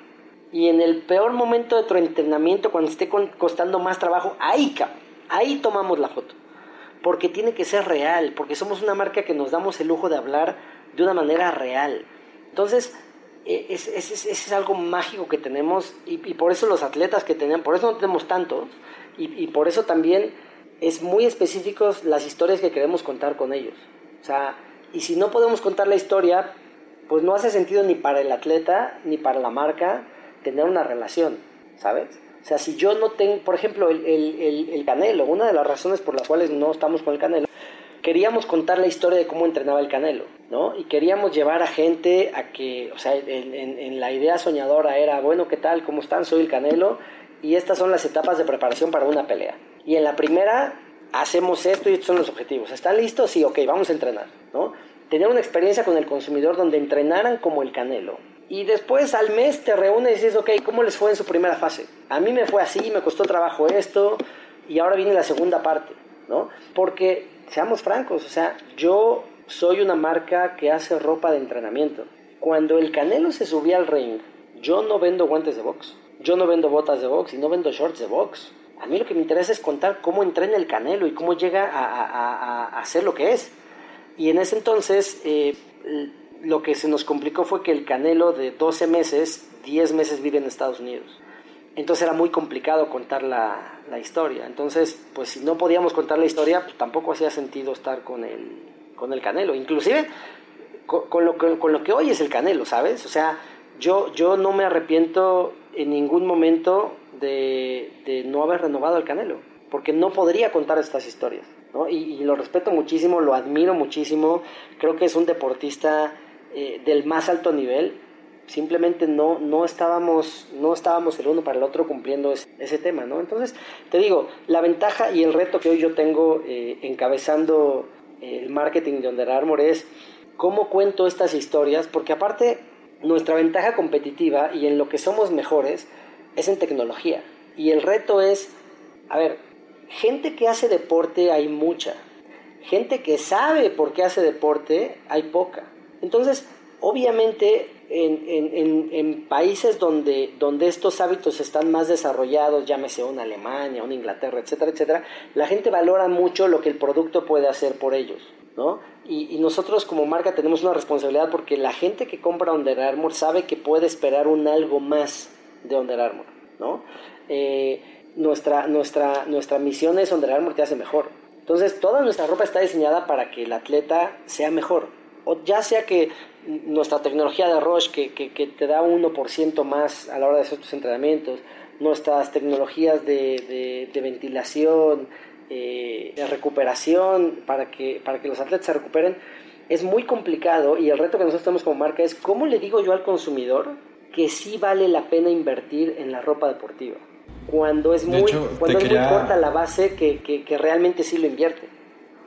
Y en el peor momento de tu entrenamiento, cuando esté costando más trabajo, ahí, cabrón, ahí tomamos la foto. Porque tiene que ser real, porque somos una marca que nos damos el lujo de hablar de una manera real. Entonces, e, ese es, algo mágico que tenemos y, por eso los atletas que tenemos, por eso no tenemos tantos y, y por eso también es muy específicos las historias que queremos contar con ellos. O sea, y si no podemos contar la historia, pues no hace sentido ni para el atleta ni para la marca tener una relación, ¿sabes? O sea, si yo no tengo, por ejemplo, el, el, el, Canelo, una de las razones por las cuales no estamos con el Canelo, queríamos contar la historia de cómo entrenaba el Canelo, ¿no? Y queríamos llevar a gente a que, o sea, en, la idea soñadora era, bueno, ¿qué tal? ¿Cómo están? Soy el Canelo y estas son las etapas de preparación para una pelea. Y en la primera hacemos esto y estos son los objetivos. ¿Están listos? Sí, ok, vamos a entrenar, ¿no? Tener una experiencia con el consumidor donde entrenaran como el Canelo. Y después al mes te reúnes y dices, ok, ¿cómo les fue en su primera fase? A mí me fue así, me costó trabajo esto y ahora viene la segunda parte, ¿no? Porque seamos francos, o sea, yo soy una marca que hace ropa de entrenamiento. Cuando el Canelo se subía al ring, yo no vendo guantes de box, yo no vendo botas de box y no vendo shorts de box. A mí lo que me interesa es contar cómo entrena el Canelo y cómo llega a, hacer lo que es. Y en ese entonces, eh, lo que se nos complicó fue que el Canelo de 12 meses, 10 meses vive en Estados Unidos. Entonces era muy complicado contar la, la historia. Entonces, pues si no podíamos contar la historia, pues tampoco hacía sentido estar con el, con el Canelo. Inclusive con, lo, con lo que hoy es el Canelo, ¿sabes? O sea, yo, yo no me arrepiento en ningún momento de, no haber renovado el Canelo, porque no podría contar estas historias. ¿no? Y, lo respeto muchísimo, lo admiro muchísimo, creo que es un deportista eh, del más alto nivel, simplemente no, no, estábamos, no estábamos el uno para el otro cumpliendo ese, tema, ¿no? Entonces, te digo, la ventaja y el reto que hoy yo tengo eh, encabezando el marketing de Under Armour es cómo cuento estas historias, porque aparte nuestra ventaja competitiva y en lo que somos mejores es en tecnología. Y el reto es, a ver, gente que hace deporte hay mucha, gente que sabe por qué hace deporte hay poca. Entonces, obviamente en, países donde, donde estos hábitos están más desarrollados, llámese una Alemania, una Inglaterra, etcétera, etcétera, la gente valora mucho lo que el producto puede hacer por ellos. ¿no? Y, nosotros como marca tenemos una responsabilidad porque la gente que compra Under Armour sabe que puede esperar un algo más de Under Armour. ¿no? Eh, nuestra, nuestra, nuestra misión es Under Armour te hace mejor. Entonces toda nuestra ropa está diseñada para que el atleta sea mejor. O ya sea que nuestra tecnología de Roche que, que, te da 1% más a la hora de hacer tus entrenamientos, nuestras tecnologías de, de, ventilación, eh, de recuperación para que, para que los atletas se recuperen, es muy complicado y el reto que nosotros tenemos como marca es cómo le digo yo al consumidor que sí vale la pena invertir en la ropa deportiva. Cuando es, muy, cuando es muy corta la base que, que, que realmente sí lo invierte.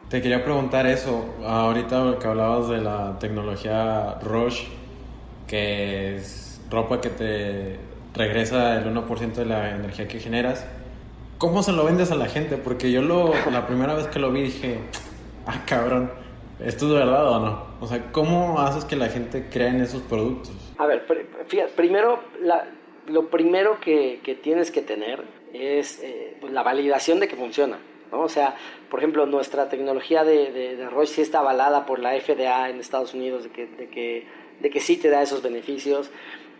Te quería preguntar eso, ahorita que hablabas de la tecnología Roche, que es ropa que te regresa el 1% de la energía que generas. ¿Cómo se lo vendes a la gente? Porque yo lo, la primera vez que lo vi dije, ah, cabrón, ¿esto es verdad o no? O sea, ¿cómo haces que la gente crea en esos productos? A ver, fíjate, primero, lo primero que, que, tienes que tener es eh, pues, la validación de que funciona. O sea, por ejemplo, nuestra tecnología de, de, Roche sí está avalada por la FDA en Estados Unidos de que, de, que, de que sí te da esos beneficios.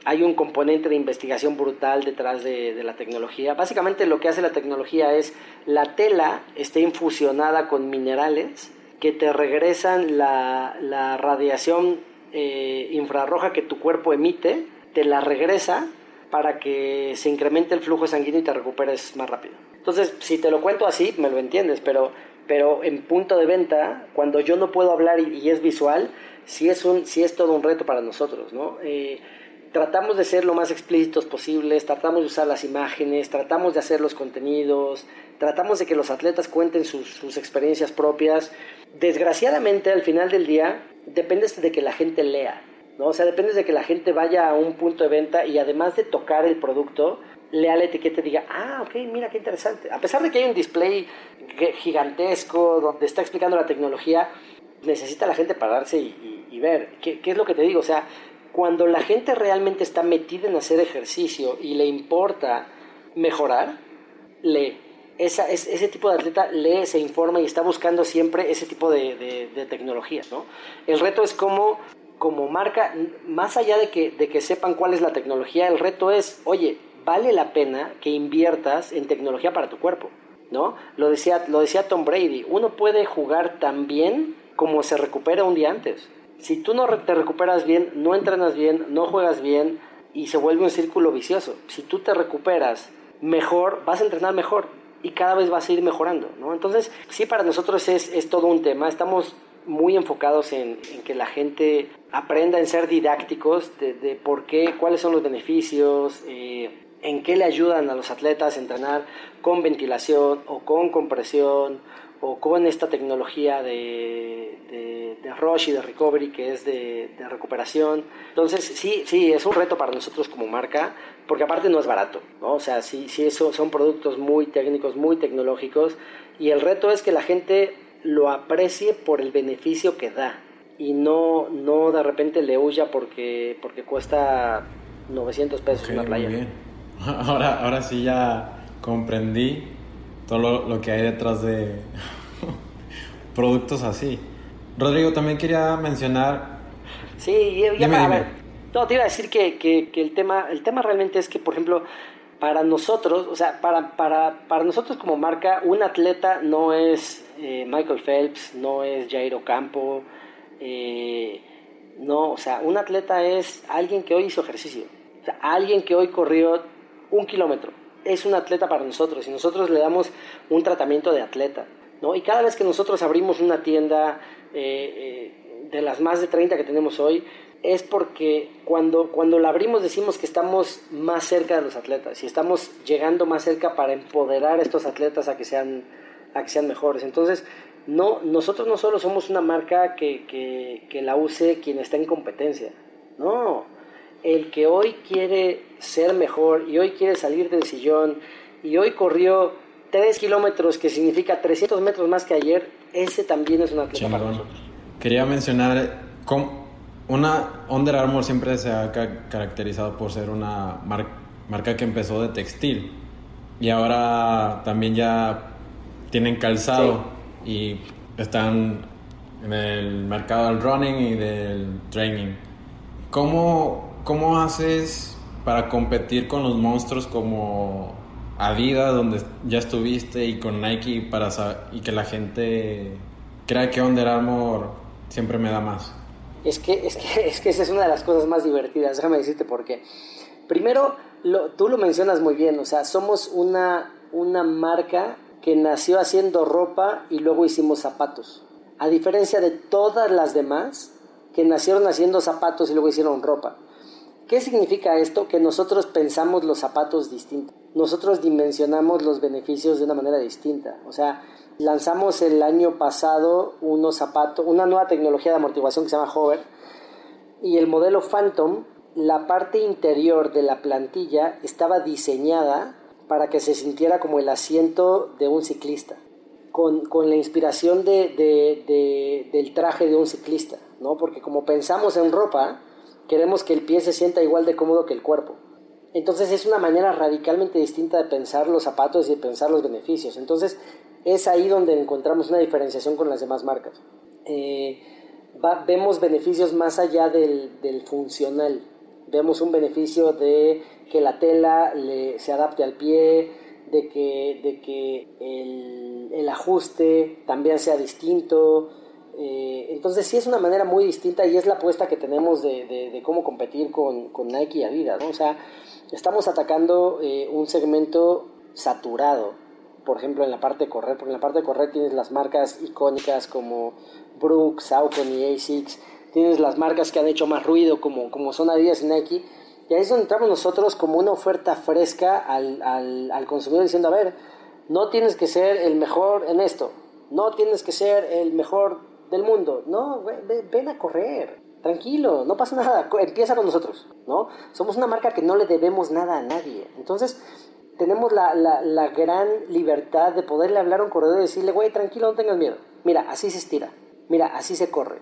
Hay un componente de investigación brutal detrás de, de, la tecnología. Básicamente lo que hace la tecnología es la tela está infusionada con minerales que te regresan la, la radiación eh, infrarroja que tu cuerpo emite, te la regresa para que se incremente el flujo sanguíneo y te recuperes más rápido. Entonces, si te lo cuento así, me lo entiendes, pero, pero en punto de venta, cuando yo no puedo hablar y, es visual, sí es, un, sí es todo un reto para nosotros, ¿no? Eh, tratamos de ser lo más explícitos posibles, tratamos de usar las imágenes, tratamos de hacer los contenidos, tratamos de que los atletas cuenten sus, experiencias propias. Desgraciadamente, al final del día, depende de que la gente lea. ¿no? O sea, depende de que la gente vaya a un punto de venta y además de tocar el producto, lea la etiqueta y diga, ah, ok, mira qué interesante. A pesar de que hay un display gigantesco donde está explicando la tecnología, necesita la gente pararse y, y, ver. ¿Qué, ¿Qué, es lo que te digo? O sea, cuando la gente realmente está metida en hacer ejercicio y le importa mejorar, lee. Esa, ese tipo de atleta lee, se informa y está buscando siempre ese tipo de, de, de tecnología, ¿no? El reto es cómo como marca, más allá de que, de que sepan cuál es la tecnología, el reto es, oye, vale la pena que inviertas en tecnología para tu cuerpo, ¿no? Lo decía, lo decía Tom Brady, uno puede jugar tan bien como se recupera un día antes. Si tú no te recuperas bien, no entrenas bien, no juegas bien y se vuelve un círculo vicioso. Si tú te recuperas mejor, vas a entrenar mejor y cada vez va a seguir mejorando, ¿no? Entonces, sí, para nosotros es, es todo un tema. Estamos muy enfocados en, que la gente aprenda en ser didácticos de, de por qué, cuáles son los beneficios, eh, en qué le ayudan a los atletas a entrenar con ventilación o con compresión o con esta tecnología de, de, de rush y de recovery que es de, de, recuperación. Entonces, sí, sí, es un reto para nosotros como marca, porque aparte no es barato, ¿no? O sea, sí, sí, eso son productos muy técnicos, muy tecnológicos, y el reto es que la gente lo aprecie por el beneficio que da y no, no de repente le huya porque, porque cuesta 900 pesos una playa. Muy bien. Ahora, ahora sí ya comprendí todo lo, que hay detrás de productos así. Rodrigo, también quería mencionar... Sí, ya, a ver, no, te iba a decir que, que, que, el, tema, el tema realmente es que, por ejemplo, para nosotros, o sea, para, para, para nosotros como marca, un atleta no es eh, Michael Phelps, no es Jairo Campo, eh, no, o sea, un atleta es alguien que hoy hizo ejercicio, o sea, alguien que hoy corrió un kilómetro, es un atleta para nosotros y nosotros le damos un tratamiento de atleta, ¿no? Y cada vez que nosotros abrimos una tienda eh, de las más de 30 que tenemos hoy, es porque cuando, cuando la abrimos decimos que estamos más cerca de los atletas y estamos llegando más cerca para empoderar a estos atletas a que sean, a que sean mejores. Entonces, no, nosotros no solo somos una marca que, que, que la use quien está en competencia, no, el que hoy quiere ser mejor y hoy quiere salir del sillón y hoy corrió 3 kilómetros, que significa 300 metros más que ayer, ese también es un atleta para nosotros. Quería mencionar cómo una Under Armour siempre se ha caracterizado por ser una marca que empezó de textil y ahora también ya tienen calzado y están en el mercado del running y del training. ¿Cómo, ¿Cómo haces para competir con los monstruos como Adidas, donde ya estuviste, y con Nike para y que la gente crea que Under Armour siempre me da más? Es que, es que, es que esa es una de las cosas más divertidas, déjame decirte por qué. Primero, lo, tú lo mencionas muy bien, o sea, somos una, una marca que nació haciendo ropa y luego hicimos zapatos. A diferencia de todas las demás que nacieron haciendo zapatos y luego hicieron ropa. ¿Qué significa esto? Que nosotros pensamos los zapatos distintos. Nosotros dimensionamos los beneficios de una manera distinta. O sea, lanzamos el año pasado unos zapatos, una nueva tecnología de amortiguación que se llama Hover y el modelo Phantom, la parte interior de la plantilla estaba diseñada para que se sintiera como el asiento de un ciclista, con, con la inspiración de, de, del traje de un ciclista, ¿no? porque como pensamos en ropa, queremos que el pie se sienta igual de cómodo que el cuerpo. Entonces es una manera radicalmente distinta de pensar los zapatos y de pensar los beneficios. Entonces es ahí donde encontramos una diferenciación con las demás marcas. Eh, vemos beneficios más allá del, funcional. Vemos un beneficio de que la tela se adapte al pie, de que, de que el ajuste también sea distinto. Eh, entonces sí es una manera muy distinta y es la apuesta que tenemos de, cómo competir con, Nike y Adidas. O sea, estamos atacando eh, un segmento saturado por ejemplo, en la parte de correr, porque en la parte de correr tienes las marcas icónicas como Brooks, Saucony y ASICS, tienes las marcas que han hecho más ruido como, como son Adidas y Nike, y ahí es donde entramos nosotros como una oferta fresca al, al consumidor diciendo, a ver, no tienes que ser el mejor en esto, no tienes que ser el mejor del mundo, no, ven a correr, tranquilo, no pasa nada, empieza con nosotros, ¿no? Somos una marca que no le debemos nada a nadie. Entonces, tenemos la, la, la, gran libertad de poderle hablar a un corredor y decirle, güey, tranquilo, no tengas miedo. Mira, así se estira. Mira, así se corre.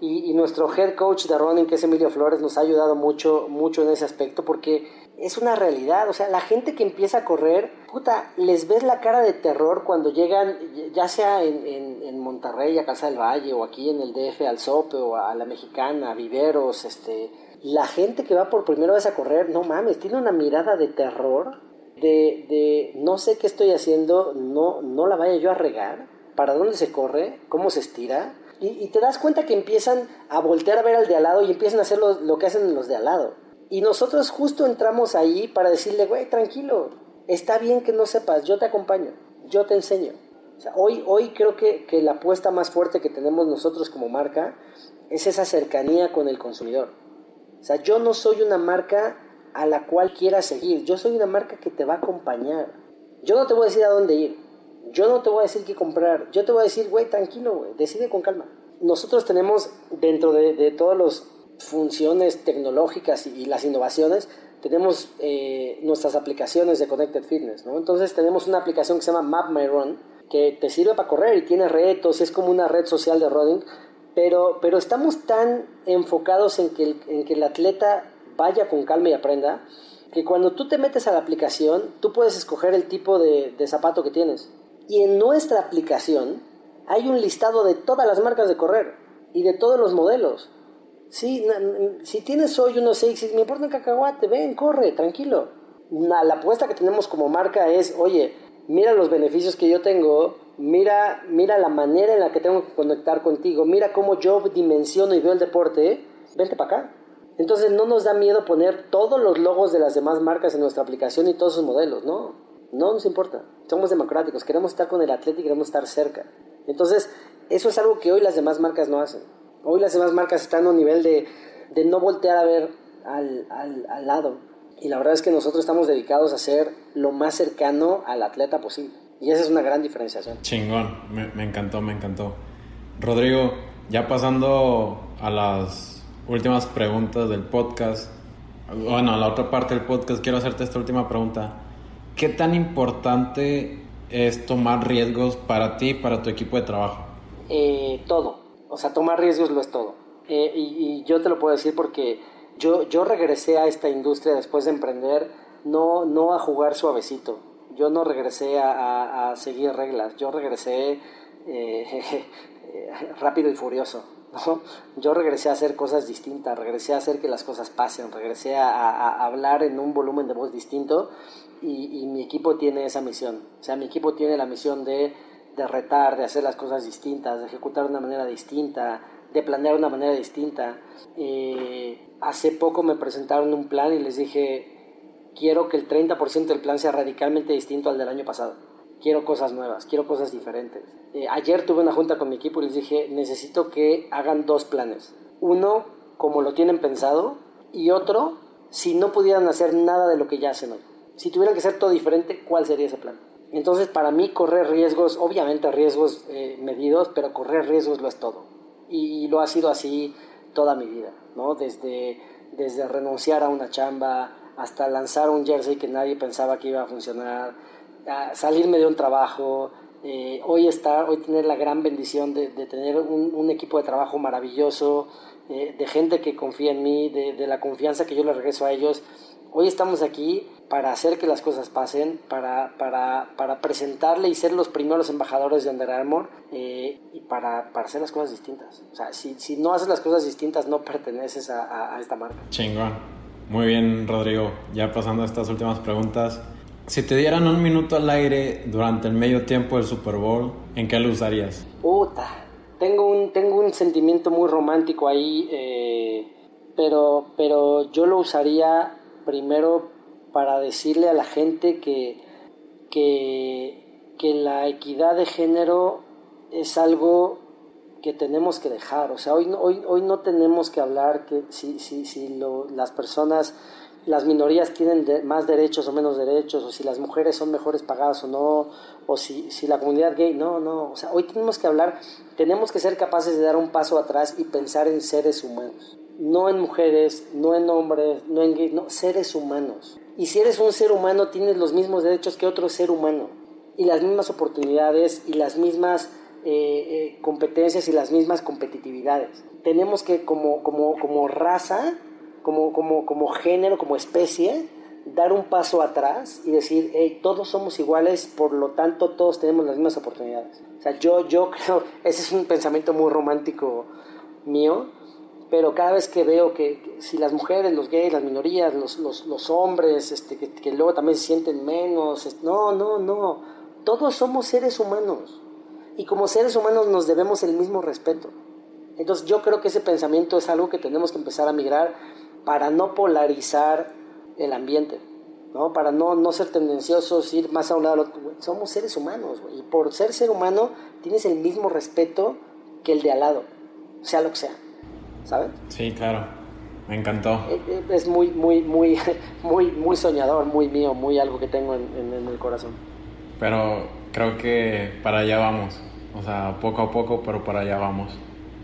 Y, nuestro head coach de running, que es Emilio Flores, nos ha ayudado mucho, mucho en ese aspecto porque es una realidad. O sea, la gente que empieza a correr, puta, les ves la cara de terror cuando llegan, ya sea en, en, en Monterrey, a Casa del Valle, o aquí en el DF, al Sope, o a la Mexicana, a Viveros, este... La gente que va por primera vez a correr, no mames, tiene una mirada de terror de, de no sé qué estoy haciendo, no, no la vaya yo a regar, para dónde se corre, cómo se estira, y, te das cuenta que empiezan a voltear a ver al de al lado y empiezan a hacer lo, lo que hacen los de al lado. Y nosotros justo entramos ahí para decirle, güey, tranquilo, Está bien que no sepas, yo te acompaño, yo te enseño. hoy, hoy creo que, que la apuesta más fuerte que tenemos nosotros como marca es esa cercanía con el consumidor. O sea, yo no soy una marca a la cual quieras seguir, yo soy una marca que te va a acompañar. Yo no te voy a decir a dónde ir, yo no te voy a decir qué comprar, yo te voy a decir, güey, tranquilo, güey, decide con calma. Nosotros tenemos dentro de, de todas las funciones tecnológicas y, las innovaciones, tenemos eh, nuestras aplicaciones de Connected Fitness, ¿no? Entonces tenemos una aplicación que se llama Map My Run, que te sirve para correr y tiene retos, es como una red social de running, pero, pero estamos tan enfocados en que, el, en que el atleta vaya con calma y aprenda, que cuando tú te metes a la aplicación, tú puedes escoger el tipo de, de zapato que tienes. Y en nuestra aplicación hay un listado de todas las marcas de correr y de todos los modelos. Sí, si tienes hoy unos Sixes, me importa un cacahuate, ven, corre, tranquilo. la apuesta que tenemos como marca es, oye, mira los beneficios que yo tengo, mira, mira la manera en la que tengo que conectar contigo, mira cómo yo dimensiono y veo el deporte, vente para acá. Entonces no nos da miedo poner todos los logos de las demás marcas en nuestra aplicación y todos sus modelos, no, no nos importa. Somos democráticos, queremos estar con el atleta y queremos estar cerca. Entonces, eso es algo que hoy las demás marcas no hacen. Hoy las demás marcas están a un nivel de, de no voltear a ver al, al, al lado. Y la verdad es que nosotros estamos dedicados a ser lo más cercano al atleta posible. Y esa es una gran diferenciación. Chingón, me, me, encantó, me encantó. Rodrigo, ya pasando a las últimas preguntas del podcast, bueno, a la otra parte del podcast, quiero hacerte esta última pregunta. ¿Qué tan importante es tomar riesgos para ti y para tu equipo de trabajo? Eh, todo. O sea, tomar riesgos lo es todo. Eh, y, yo te lo puedo decir porque yo, yo regresé a esta industria después de emprender, no, no a jugar suavecito. Yo no regresé a, a, seguir reglas. Yo regresé eh, rápido y furioso. ¿no? Yo regresé a hacer cosas distintas, regresé a hacer que las cosas pasen, regresé a, a hablar en un volumen de voz distinto y, y, mi equipo tiene esa misión. O sea, mi equipo tiene la misión de, de retar, de hacer las cosas distintas, de ejecutar de una manera distinta, de planear de una manera distinta. Eh, hace poco me presentaron un plan y les dije, quiero que el 30% del plan sea radicalmente distinto al del año pasado. Quiero cosas nuevas, quiero cosas diferentes. Eh, ayer tuve una junta con mi equipo y les dije, necesito que hagan dos planes. Uno, como lo tienen pensado, y otro, si no pudieran hacer nada de lo que ya hacen hoy. Si tuvieran que ser todo diferente, ¿cuál sería ese plan? Entonces, para mí, correr riesgos, obviamente riesgos eh, medidos, pero correr riesgos lo es todo. Y, lo ha sido así toda mi vida, ¿no? Desde, desde renunciar a una chamba hasta lanzar un jersey que nadie pensaba que iba a funcionar, salirme de un trabajo, eh, hoy estar, hoy tener la gran bendición de, de tener un, equipo de trabajo maravilloso, eh, de gente que confía en mí, de, de la confianza que yo le regreso a ellos. Hoy estamos aquí para hacer que las cosas pasen, para, para, para presentarle y ser los primeros embajadores de Under Armour eh, y para, para, hacer las cosas distintas. O sea, si, si, no haces las cosas distintas, no perteneces a, a, a esta marca. Chingón. Muy bien, Rodrigo. Ya pasando a estas últimas preguntas. Si te dieran un minuto al aire durante el medio tiempo del Super Bowl, ¿en qué lo usarías? Puta, tengo un, tengo un sentimiento muy romántico ahí, eh, pero, pero yo lo usaría primero para decirle a la gente que, que, la equidad de género es algo que tenemos que dejar. O sea, hoy, hoy, hoy no tenemos que hablar que si, si, si lo, las personas, las minorías tienen de, más derechos o menos derechos, o si las mujeres son mejores pagadas o no, o si, si la comunidad gay, no, no. O sea, hoy tenemos que hablar, tenemos que ser capaces de dar un paso atrás y pensar en seres humanos. No en mujeres, no en hombres, no en gays, no, seres humanos. Y si eres un ser humano, tienes los mismos derechos que otro ser humano. Y las mismas oportunidades y las mismas eh, eh, competencias y las mismas competitividades. Tenemos que, como, como, como raza, como, como, como género, como especie, dar un paso atrás y decir, hey, todos somos iguales, por lo tanto todos tenemos las mismas oportunidades. O sea, yo, yo creo, ese es un pensamiento muy romántico mío, pero cada vez que veo que, que, si las mujeres, los gays, las minorías, los, los, los hombres, este, que, que, luego también se sienten menos, no, no, no, todos somos seres humanos y como seres humanos nos debemos el mismo respeto. Entonces yo creo que ese pensamiento es algo que tenemos que empezar a migrar para no polarizar el ambiente. ¿no? Para no, no ser tendenciosos, ir más a un lado. Somos seres humanos, güey. Y por ser ser humano tienes el mismo respeto que el de al lado, sea lo que sea, ¿sabes? Sí, claro. Me encantó. Eh, eh, es muy, muy, muy, muy, muy soñador, muy mío, muy algo que tengo en, en el corazón. Pero creo que para allá vamos. O sea, poco a poco, pero para allá vamos.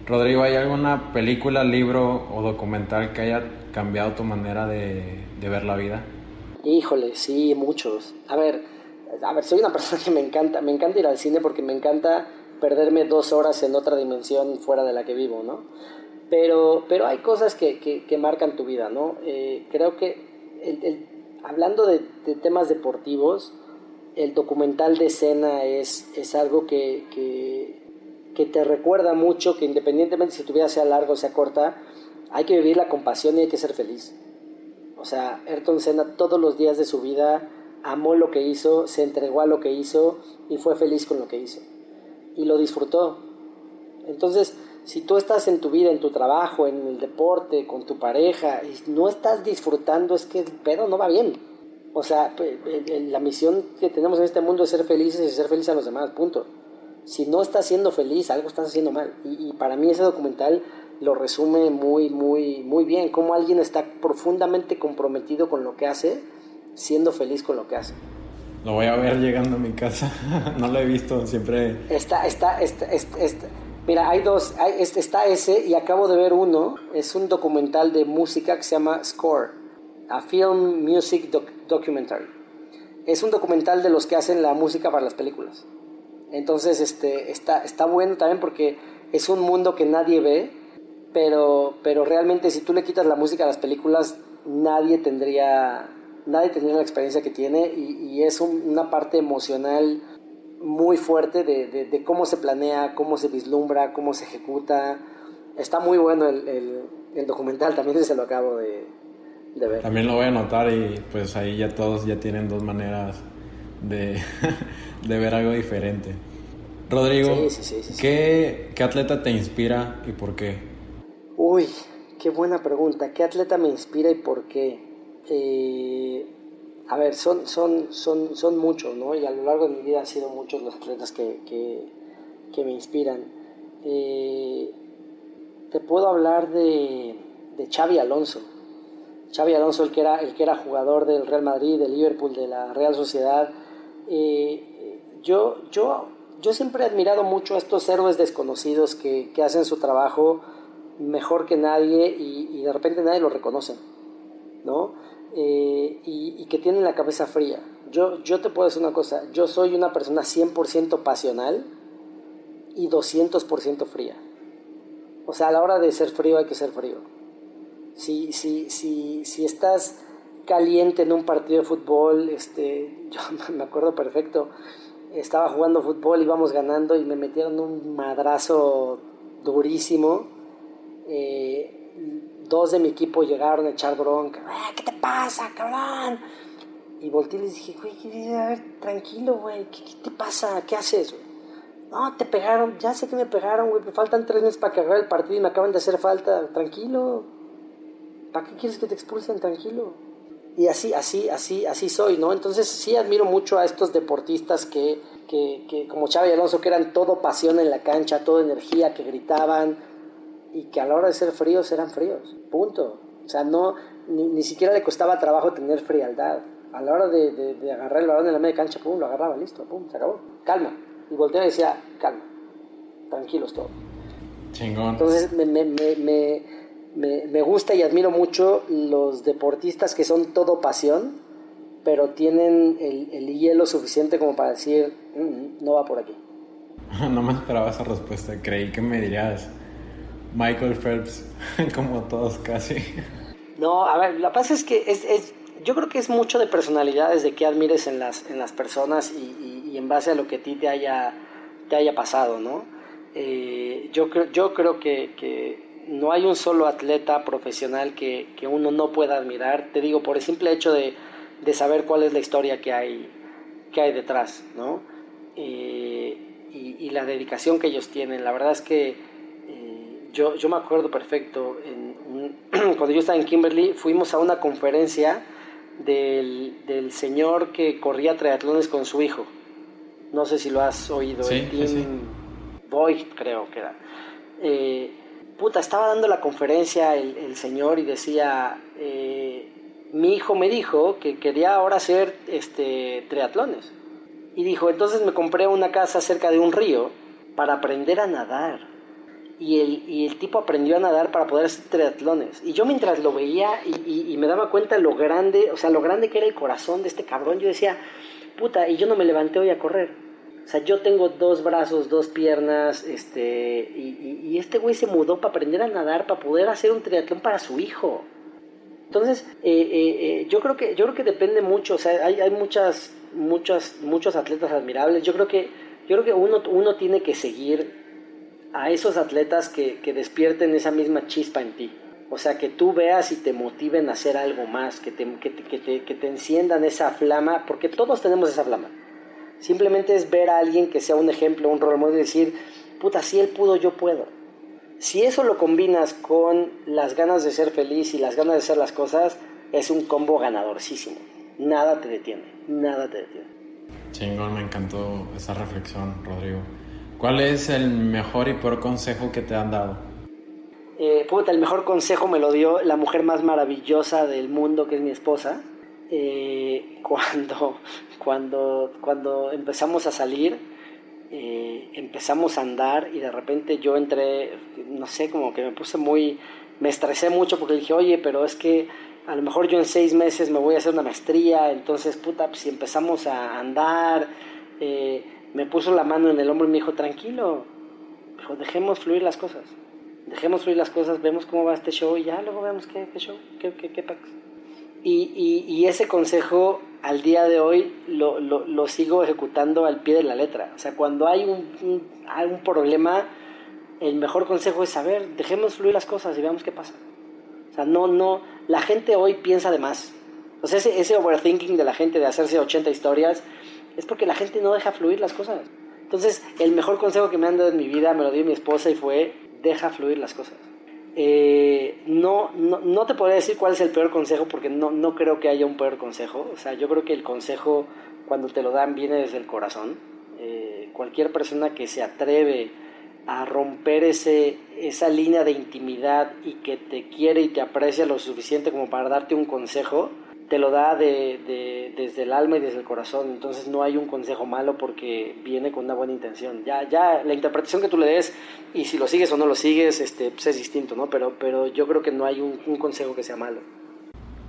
Rodrigo, ¿hay alguna película, libro o documental que haya cambiado tu manera de, ver la vida? Híjole, sí, muchos. A ver, a ver, soy una persona que me encanta, me encanta ir al cine porque me encanta perderme dos horas en otra dimensión fuera de la que vivo, ¿no? Pero, pero hay cosas que, que, marcan tu vida, ¿no? Eh, creo que hablando de, temas deportivos, el documental de escena es, es algo que, que te recuerda mucho que independientemente si tu vida sea larga o sea corta, hay que vivir la compasión y hay que ser feliz. O sea, Ayrton Senna todos los días de su vida amó lo que hizo, se entregó a lo que hizo y fue feliz con lo que hizo. Y lo disfrutó. Entonces, si tú estás en tu vida, en tu trabajo, en el deporte, con tu pareja, y no estás disfrutando, es que el pedo no va bien. O sea, la misión que tenemos en este mundo es ser felices y ser felices a los demás, punto si no estás siendo feliz, algo estás haciendo mal. Y, para mí ese documental lo resume muy, muy, muy bien, cómo alguien está profundamente comprometido con lo que hace, siendo feliz con lo que hace. Lo voy a ver llegando a mi casa, no lo he visto, siempre... Está, está, está, está, Mira, hay dos, está ese y acabo de ver uno, es un documental de música que se llama Score, a Film Music Documentary. Es un documental de los que hacen la música para las películas. Entonces, este, está, está bueno también porque es un mundo que nadie ve, pero, pero realmente si tú le quitas la música a las películas, nadie tendría, nadie tendría la experiencia que tiene y, es una parte emocional muy fuerte de, cómo se planea, cómo se vislumbra, cómo se ejecuta. Está muy bueno el, el, documental, también se lo acabo de, de, ver. También lo voy a anotar y pues ahí ya todos ya tienen dos maneras de, de ver algo diferente. Rodrigo, ¿qué, atleta te inspira y por qué? Uy, qué buena pregunta. ¿Qué atleta me inspira y por qué? Eh, a ver, son, son, son, son muchos, ¿no? Y a lo largo de mi vida han sido muchos los atletas que, que, me inspiran. Eh, te puedo hablar de, de Xavi Alonso. Xavi Alonso, el que, era, el que era jugador del Real Madrid, del Liverpool, de la Real Sociedad, eh, yo, yo, yo siempre he admirado mucho a estos héroes desconocidos que, que hacen su trabajo mejor que nadie y, de repente nadie lo reconoce, ¿no? Eh, y, que tienen la cabeza fría. Yo, yo te puedo decir una cosa, yo soy una persona 100% pasional y 200% fría. O sea, a la hora de ser frío hay que ser frío. Si, si, si, si estás caliente en un partido de fútbol, este, yo me acuerdo perfecto, estaba jugando fútbol, íbamos ganando y me metieron un madrazo durísimo. Eh, dos de mi equipo llegaron a echar bronca. Ah, ¿Qué te pasa, cabrón? Y volteé y les dije, güey, a ver, tranquilo, güey, ¿qué, te pasa? ¿Qué haces, No, te pegaron, ya sé que me pegaron, güey, me faltan tres meses para que el partido y me acaban de hacer falta. Tranquilo. ¿Para qué quieres que te expulsen? Tranquilo y así, así, así, así soy, ¿no? Entonces sí admiro mucho a estos deportistas que, que, que como Xavi Alonso, que eran todo pasión en la cancha, toda energía, que gritaban y que a la hora de ser fríos eran fríos, punto. O sea, no, ni, ni siquiera le costaba trabajo tener frialdad. A la hora de, de, agarrar el balón en la media cancha, pum, lo agarraba, listo, pum, se acabó. Calma. Y volteaba y decía, calma, tranquilos todos. Chingón. Entonces me, me, me me, me, gusta y admiro mucho los deportistas que son todo pasión, pero tienen el, el hielo suficiente como para decir, mm, no va por aquí. No me esperaba esa respuesta, creí que me dirías Michael Phelps, como todos casi. No, a ver, la pasa es que es, es, yo creo que es mucho de personalidades, de que admires en las, en las personas y, y, en base a lo que a ti te haya, te haya pasado, ¿no? Eh, yo, yo creo que, que no hay un solo atleta profesional que, uno no pueda admirar, te digo, por el simple hecho de, saber cuál es la historia que hay, que hay detrás, ¿no? Eh, y, la dedicación que ellos tienen. La verdad es que yo, yo me acuerdo perfecto, cuando yo estaba en Kimberly, fuimos a una conferencia del, del señor que corría triatlones con su hijo. No sé si lo has oído, Sí, el Tim sí. Boyd, creo que era. Eh, puta, estaba dando la conferencia el, el señor y decía, eh, mi hijo me dijo que quería ahora hacer este, triatlones. Y dijo, entonces me compré una casa cerca de un río para aprender a nadar. Y el, y el tipo aprendió a nadar para poder hacer triatlones. Y yo mientras lo veía y, y- y me daba cuenta lo grande, o sea, lo grande que era el corazón de este cabrón, yo decía, puta, y yo no me levanté hoy a correr. O sea, yo tengo dos brazos, dos piernas, este, y, este güey se mudó para aprender a nadar, para poder hacer un triatlón para su hijo. Entonces, eh, eh, eh, yo creo que yo creo que depende mucho, o sea, hay, hay muchas, muchas, muchos atletas admirables. Yo creo que, yo creo que uno, uno tiene que seguir a esos atletas que, que despierten esa misma chispa en ti. O sea, que tú veas y te motiven a hacer algo más, que te, que que te, que te enciendan esa flama, porque todos tenemos esa flama. Simplemente es ver a alguien que sea un ejemplo, un role model y decir, puta, si él pudo, yo puedo. Si eso lo combinas con las ganas de ser feliz y las ganas de hacer las cosas, es un combo ganadorcísimo. Nada te detiene, nada te detiene. Chingón, me encantó esa reflexión, Rodrigo. ¿Cuál es el mejor y peor consejo que te han dado? Eh, puta, el mejor consejo me lo dio la mujer más maravillosa del mundo, que es mi esposa. Eh, cuando, cuando, cuando empezamos a salir, eh, empezamos a andar y de repente yo entré, no sé, como que me puse muy, me estresé mucho porque dije, oye, pero es que a lo mejor yo en seis meses me voy a hacer una maestría, entonces, puta, pues, si empezamos a andar, eh, me puso la mano en el hombro y me dijo, tranquilo, dijo, dejemos fluir las cosas, dejemos fluir las cosas, vemos cómo va este show y ya luego vemos qué, qué show, qué, qué, qué packs. Y, y, ese consejo al día de hoy lo, lo, lo sigo ejecutando al pie de la letra. O sea, cuando hay un, un, hay problema, el mejor consejo es saber, dejemos fluir las cosas y veamos qué pasa. O sea, no, no, la gente hoy piensa de más. O sea, ese, ese overthinking de la gente de hacerse 80 historias es porque la gente no deja fluir las cosas. Entonces, el mejor consejo que me han dado en mi vida me lo dio mi esposa y fue, deja fluir las cosas. Eh, no, no, no, te podría decir cuál es el peor consejo porque no, no creo que haya un peor consejo. O sea, yo creo que el consejo cuando te lo dan viene desde el corazón. Eh, cualquier persona que se atreve a romper ese, esa línea de intimidad y que te quiere y te aprecia lo suficiente como para darte un consejo, te lo da de, de, desde el alma y desde el corazón. Entonces no hay un consejo malo porque viene con una buena intención. Ya, ya la interpretación que tú le des y si lo sigues o no lo sigues, este, pues es distinto, ¿no? Pero, pero yo creo que no hay un, un consejo que sea malo.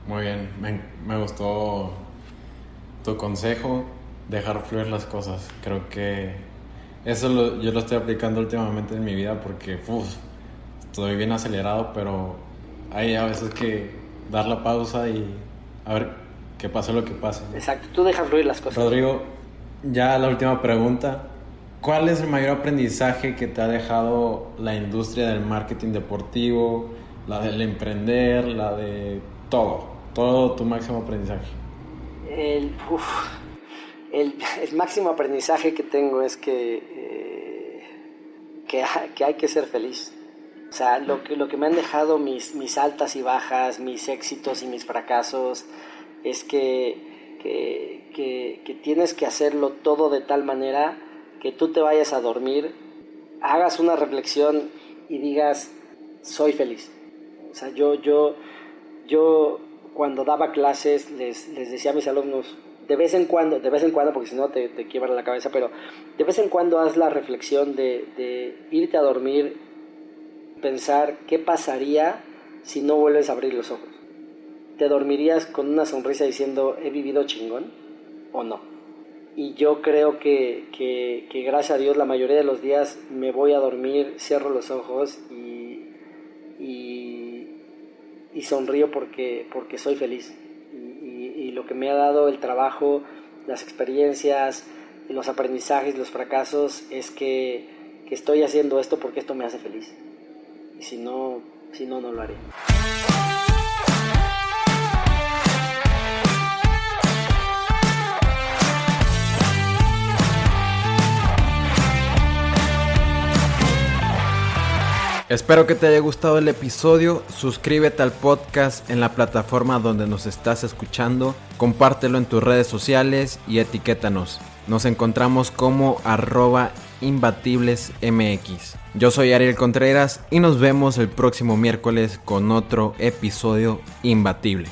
Muy bien, me, me, gustó tu consejo, dejar fluir las cosas. Creo que eso lo, yo lo estoy aplicando últimamente en mi vida porque uf, estoy bien acelerado, pero hay a veces que dar la pausa y a ver qué pase lo que pase. Exacto, tú dejas fluir las cosas. Rodrigo, ya la última pregunta. ¿Cuál es el mayor aprendizaje que te ha dejado la industria del marketing deportivo, la del emprender, la de todo? Todo tu máximo aprendizaje. El, uf, el, el máximo aprendizaje que tengo es que, eh, que, que, hay que ser feliz. O sea, lo que, lo que me han dejado mis, mis altas y bajas, mis éxitos y mis fracasos, es que, que, que, tienes que hacerlo todo de tal manera que tú te vayas a dormir, hagas una reflexión y digas, soy feliz. O sea, yo, yo, yo cuando daba clases les, les decía a mis alumnos, de vez en cuando, de vez en cuando, porque si no te, te quiebra la cabeza, pero de vez en cuando haz la reflexión de, de irte a dormir, pensar qué pasaría si no vuelves a abrir los ojos. ¿Te dormirías con una sonrisa diciendo, he vivido chingón o no? Y yo creo que, que, que, gracias a Dios la mayoría de los días me voy a dormir, cierro los ojos y, y, y sonrío porque, porque soy feliz. Y, y, lo que me ha dado el trabajo, las experiencias, los aprendizajes, los fracasos, es que, que estoy haciendo esto porque esto me hace feliz. Si no, si no, no lo haré. Espero que te haya gustado el episodio, suscríbete al podcast en la plataforma donde nos estás escuchando, compártelo en tus redes sociales y etiquétanos. Nos encontramos como arroba imbatiblesmx. Yo soy Ariel Contreras y nos vemos el próximo miércoles con otro episodio imbatible.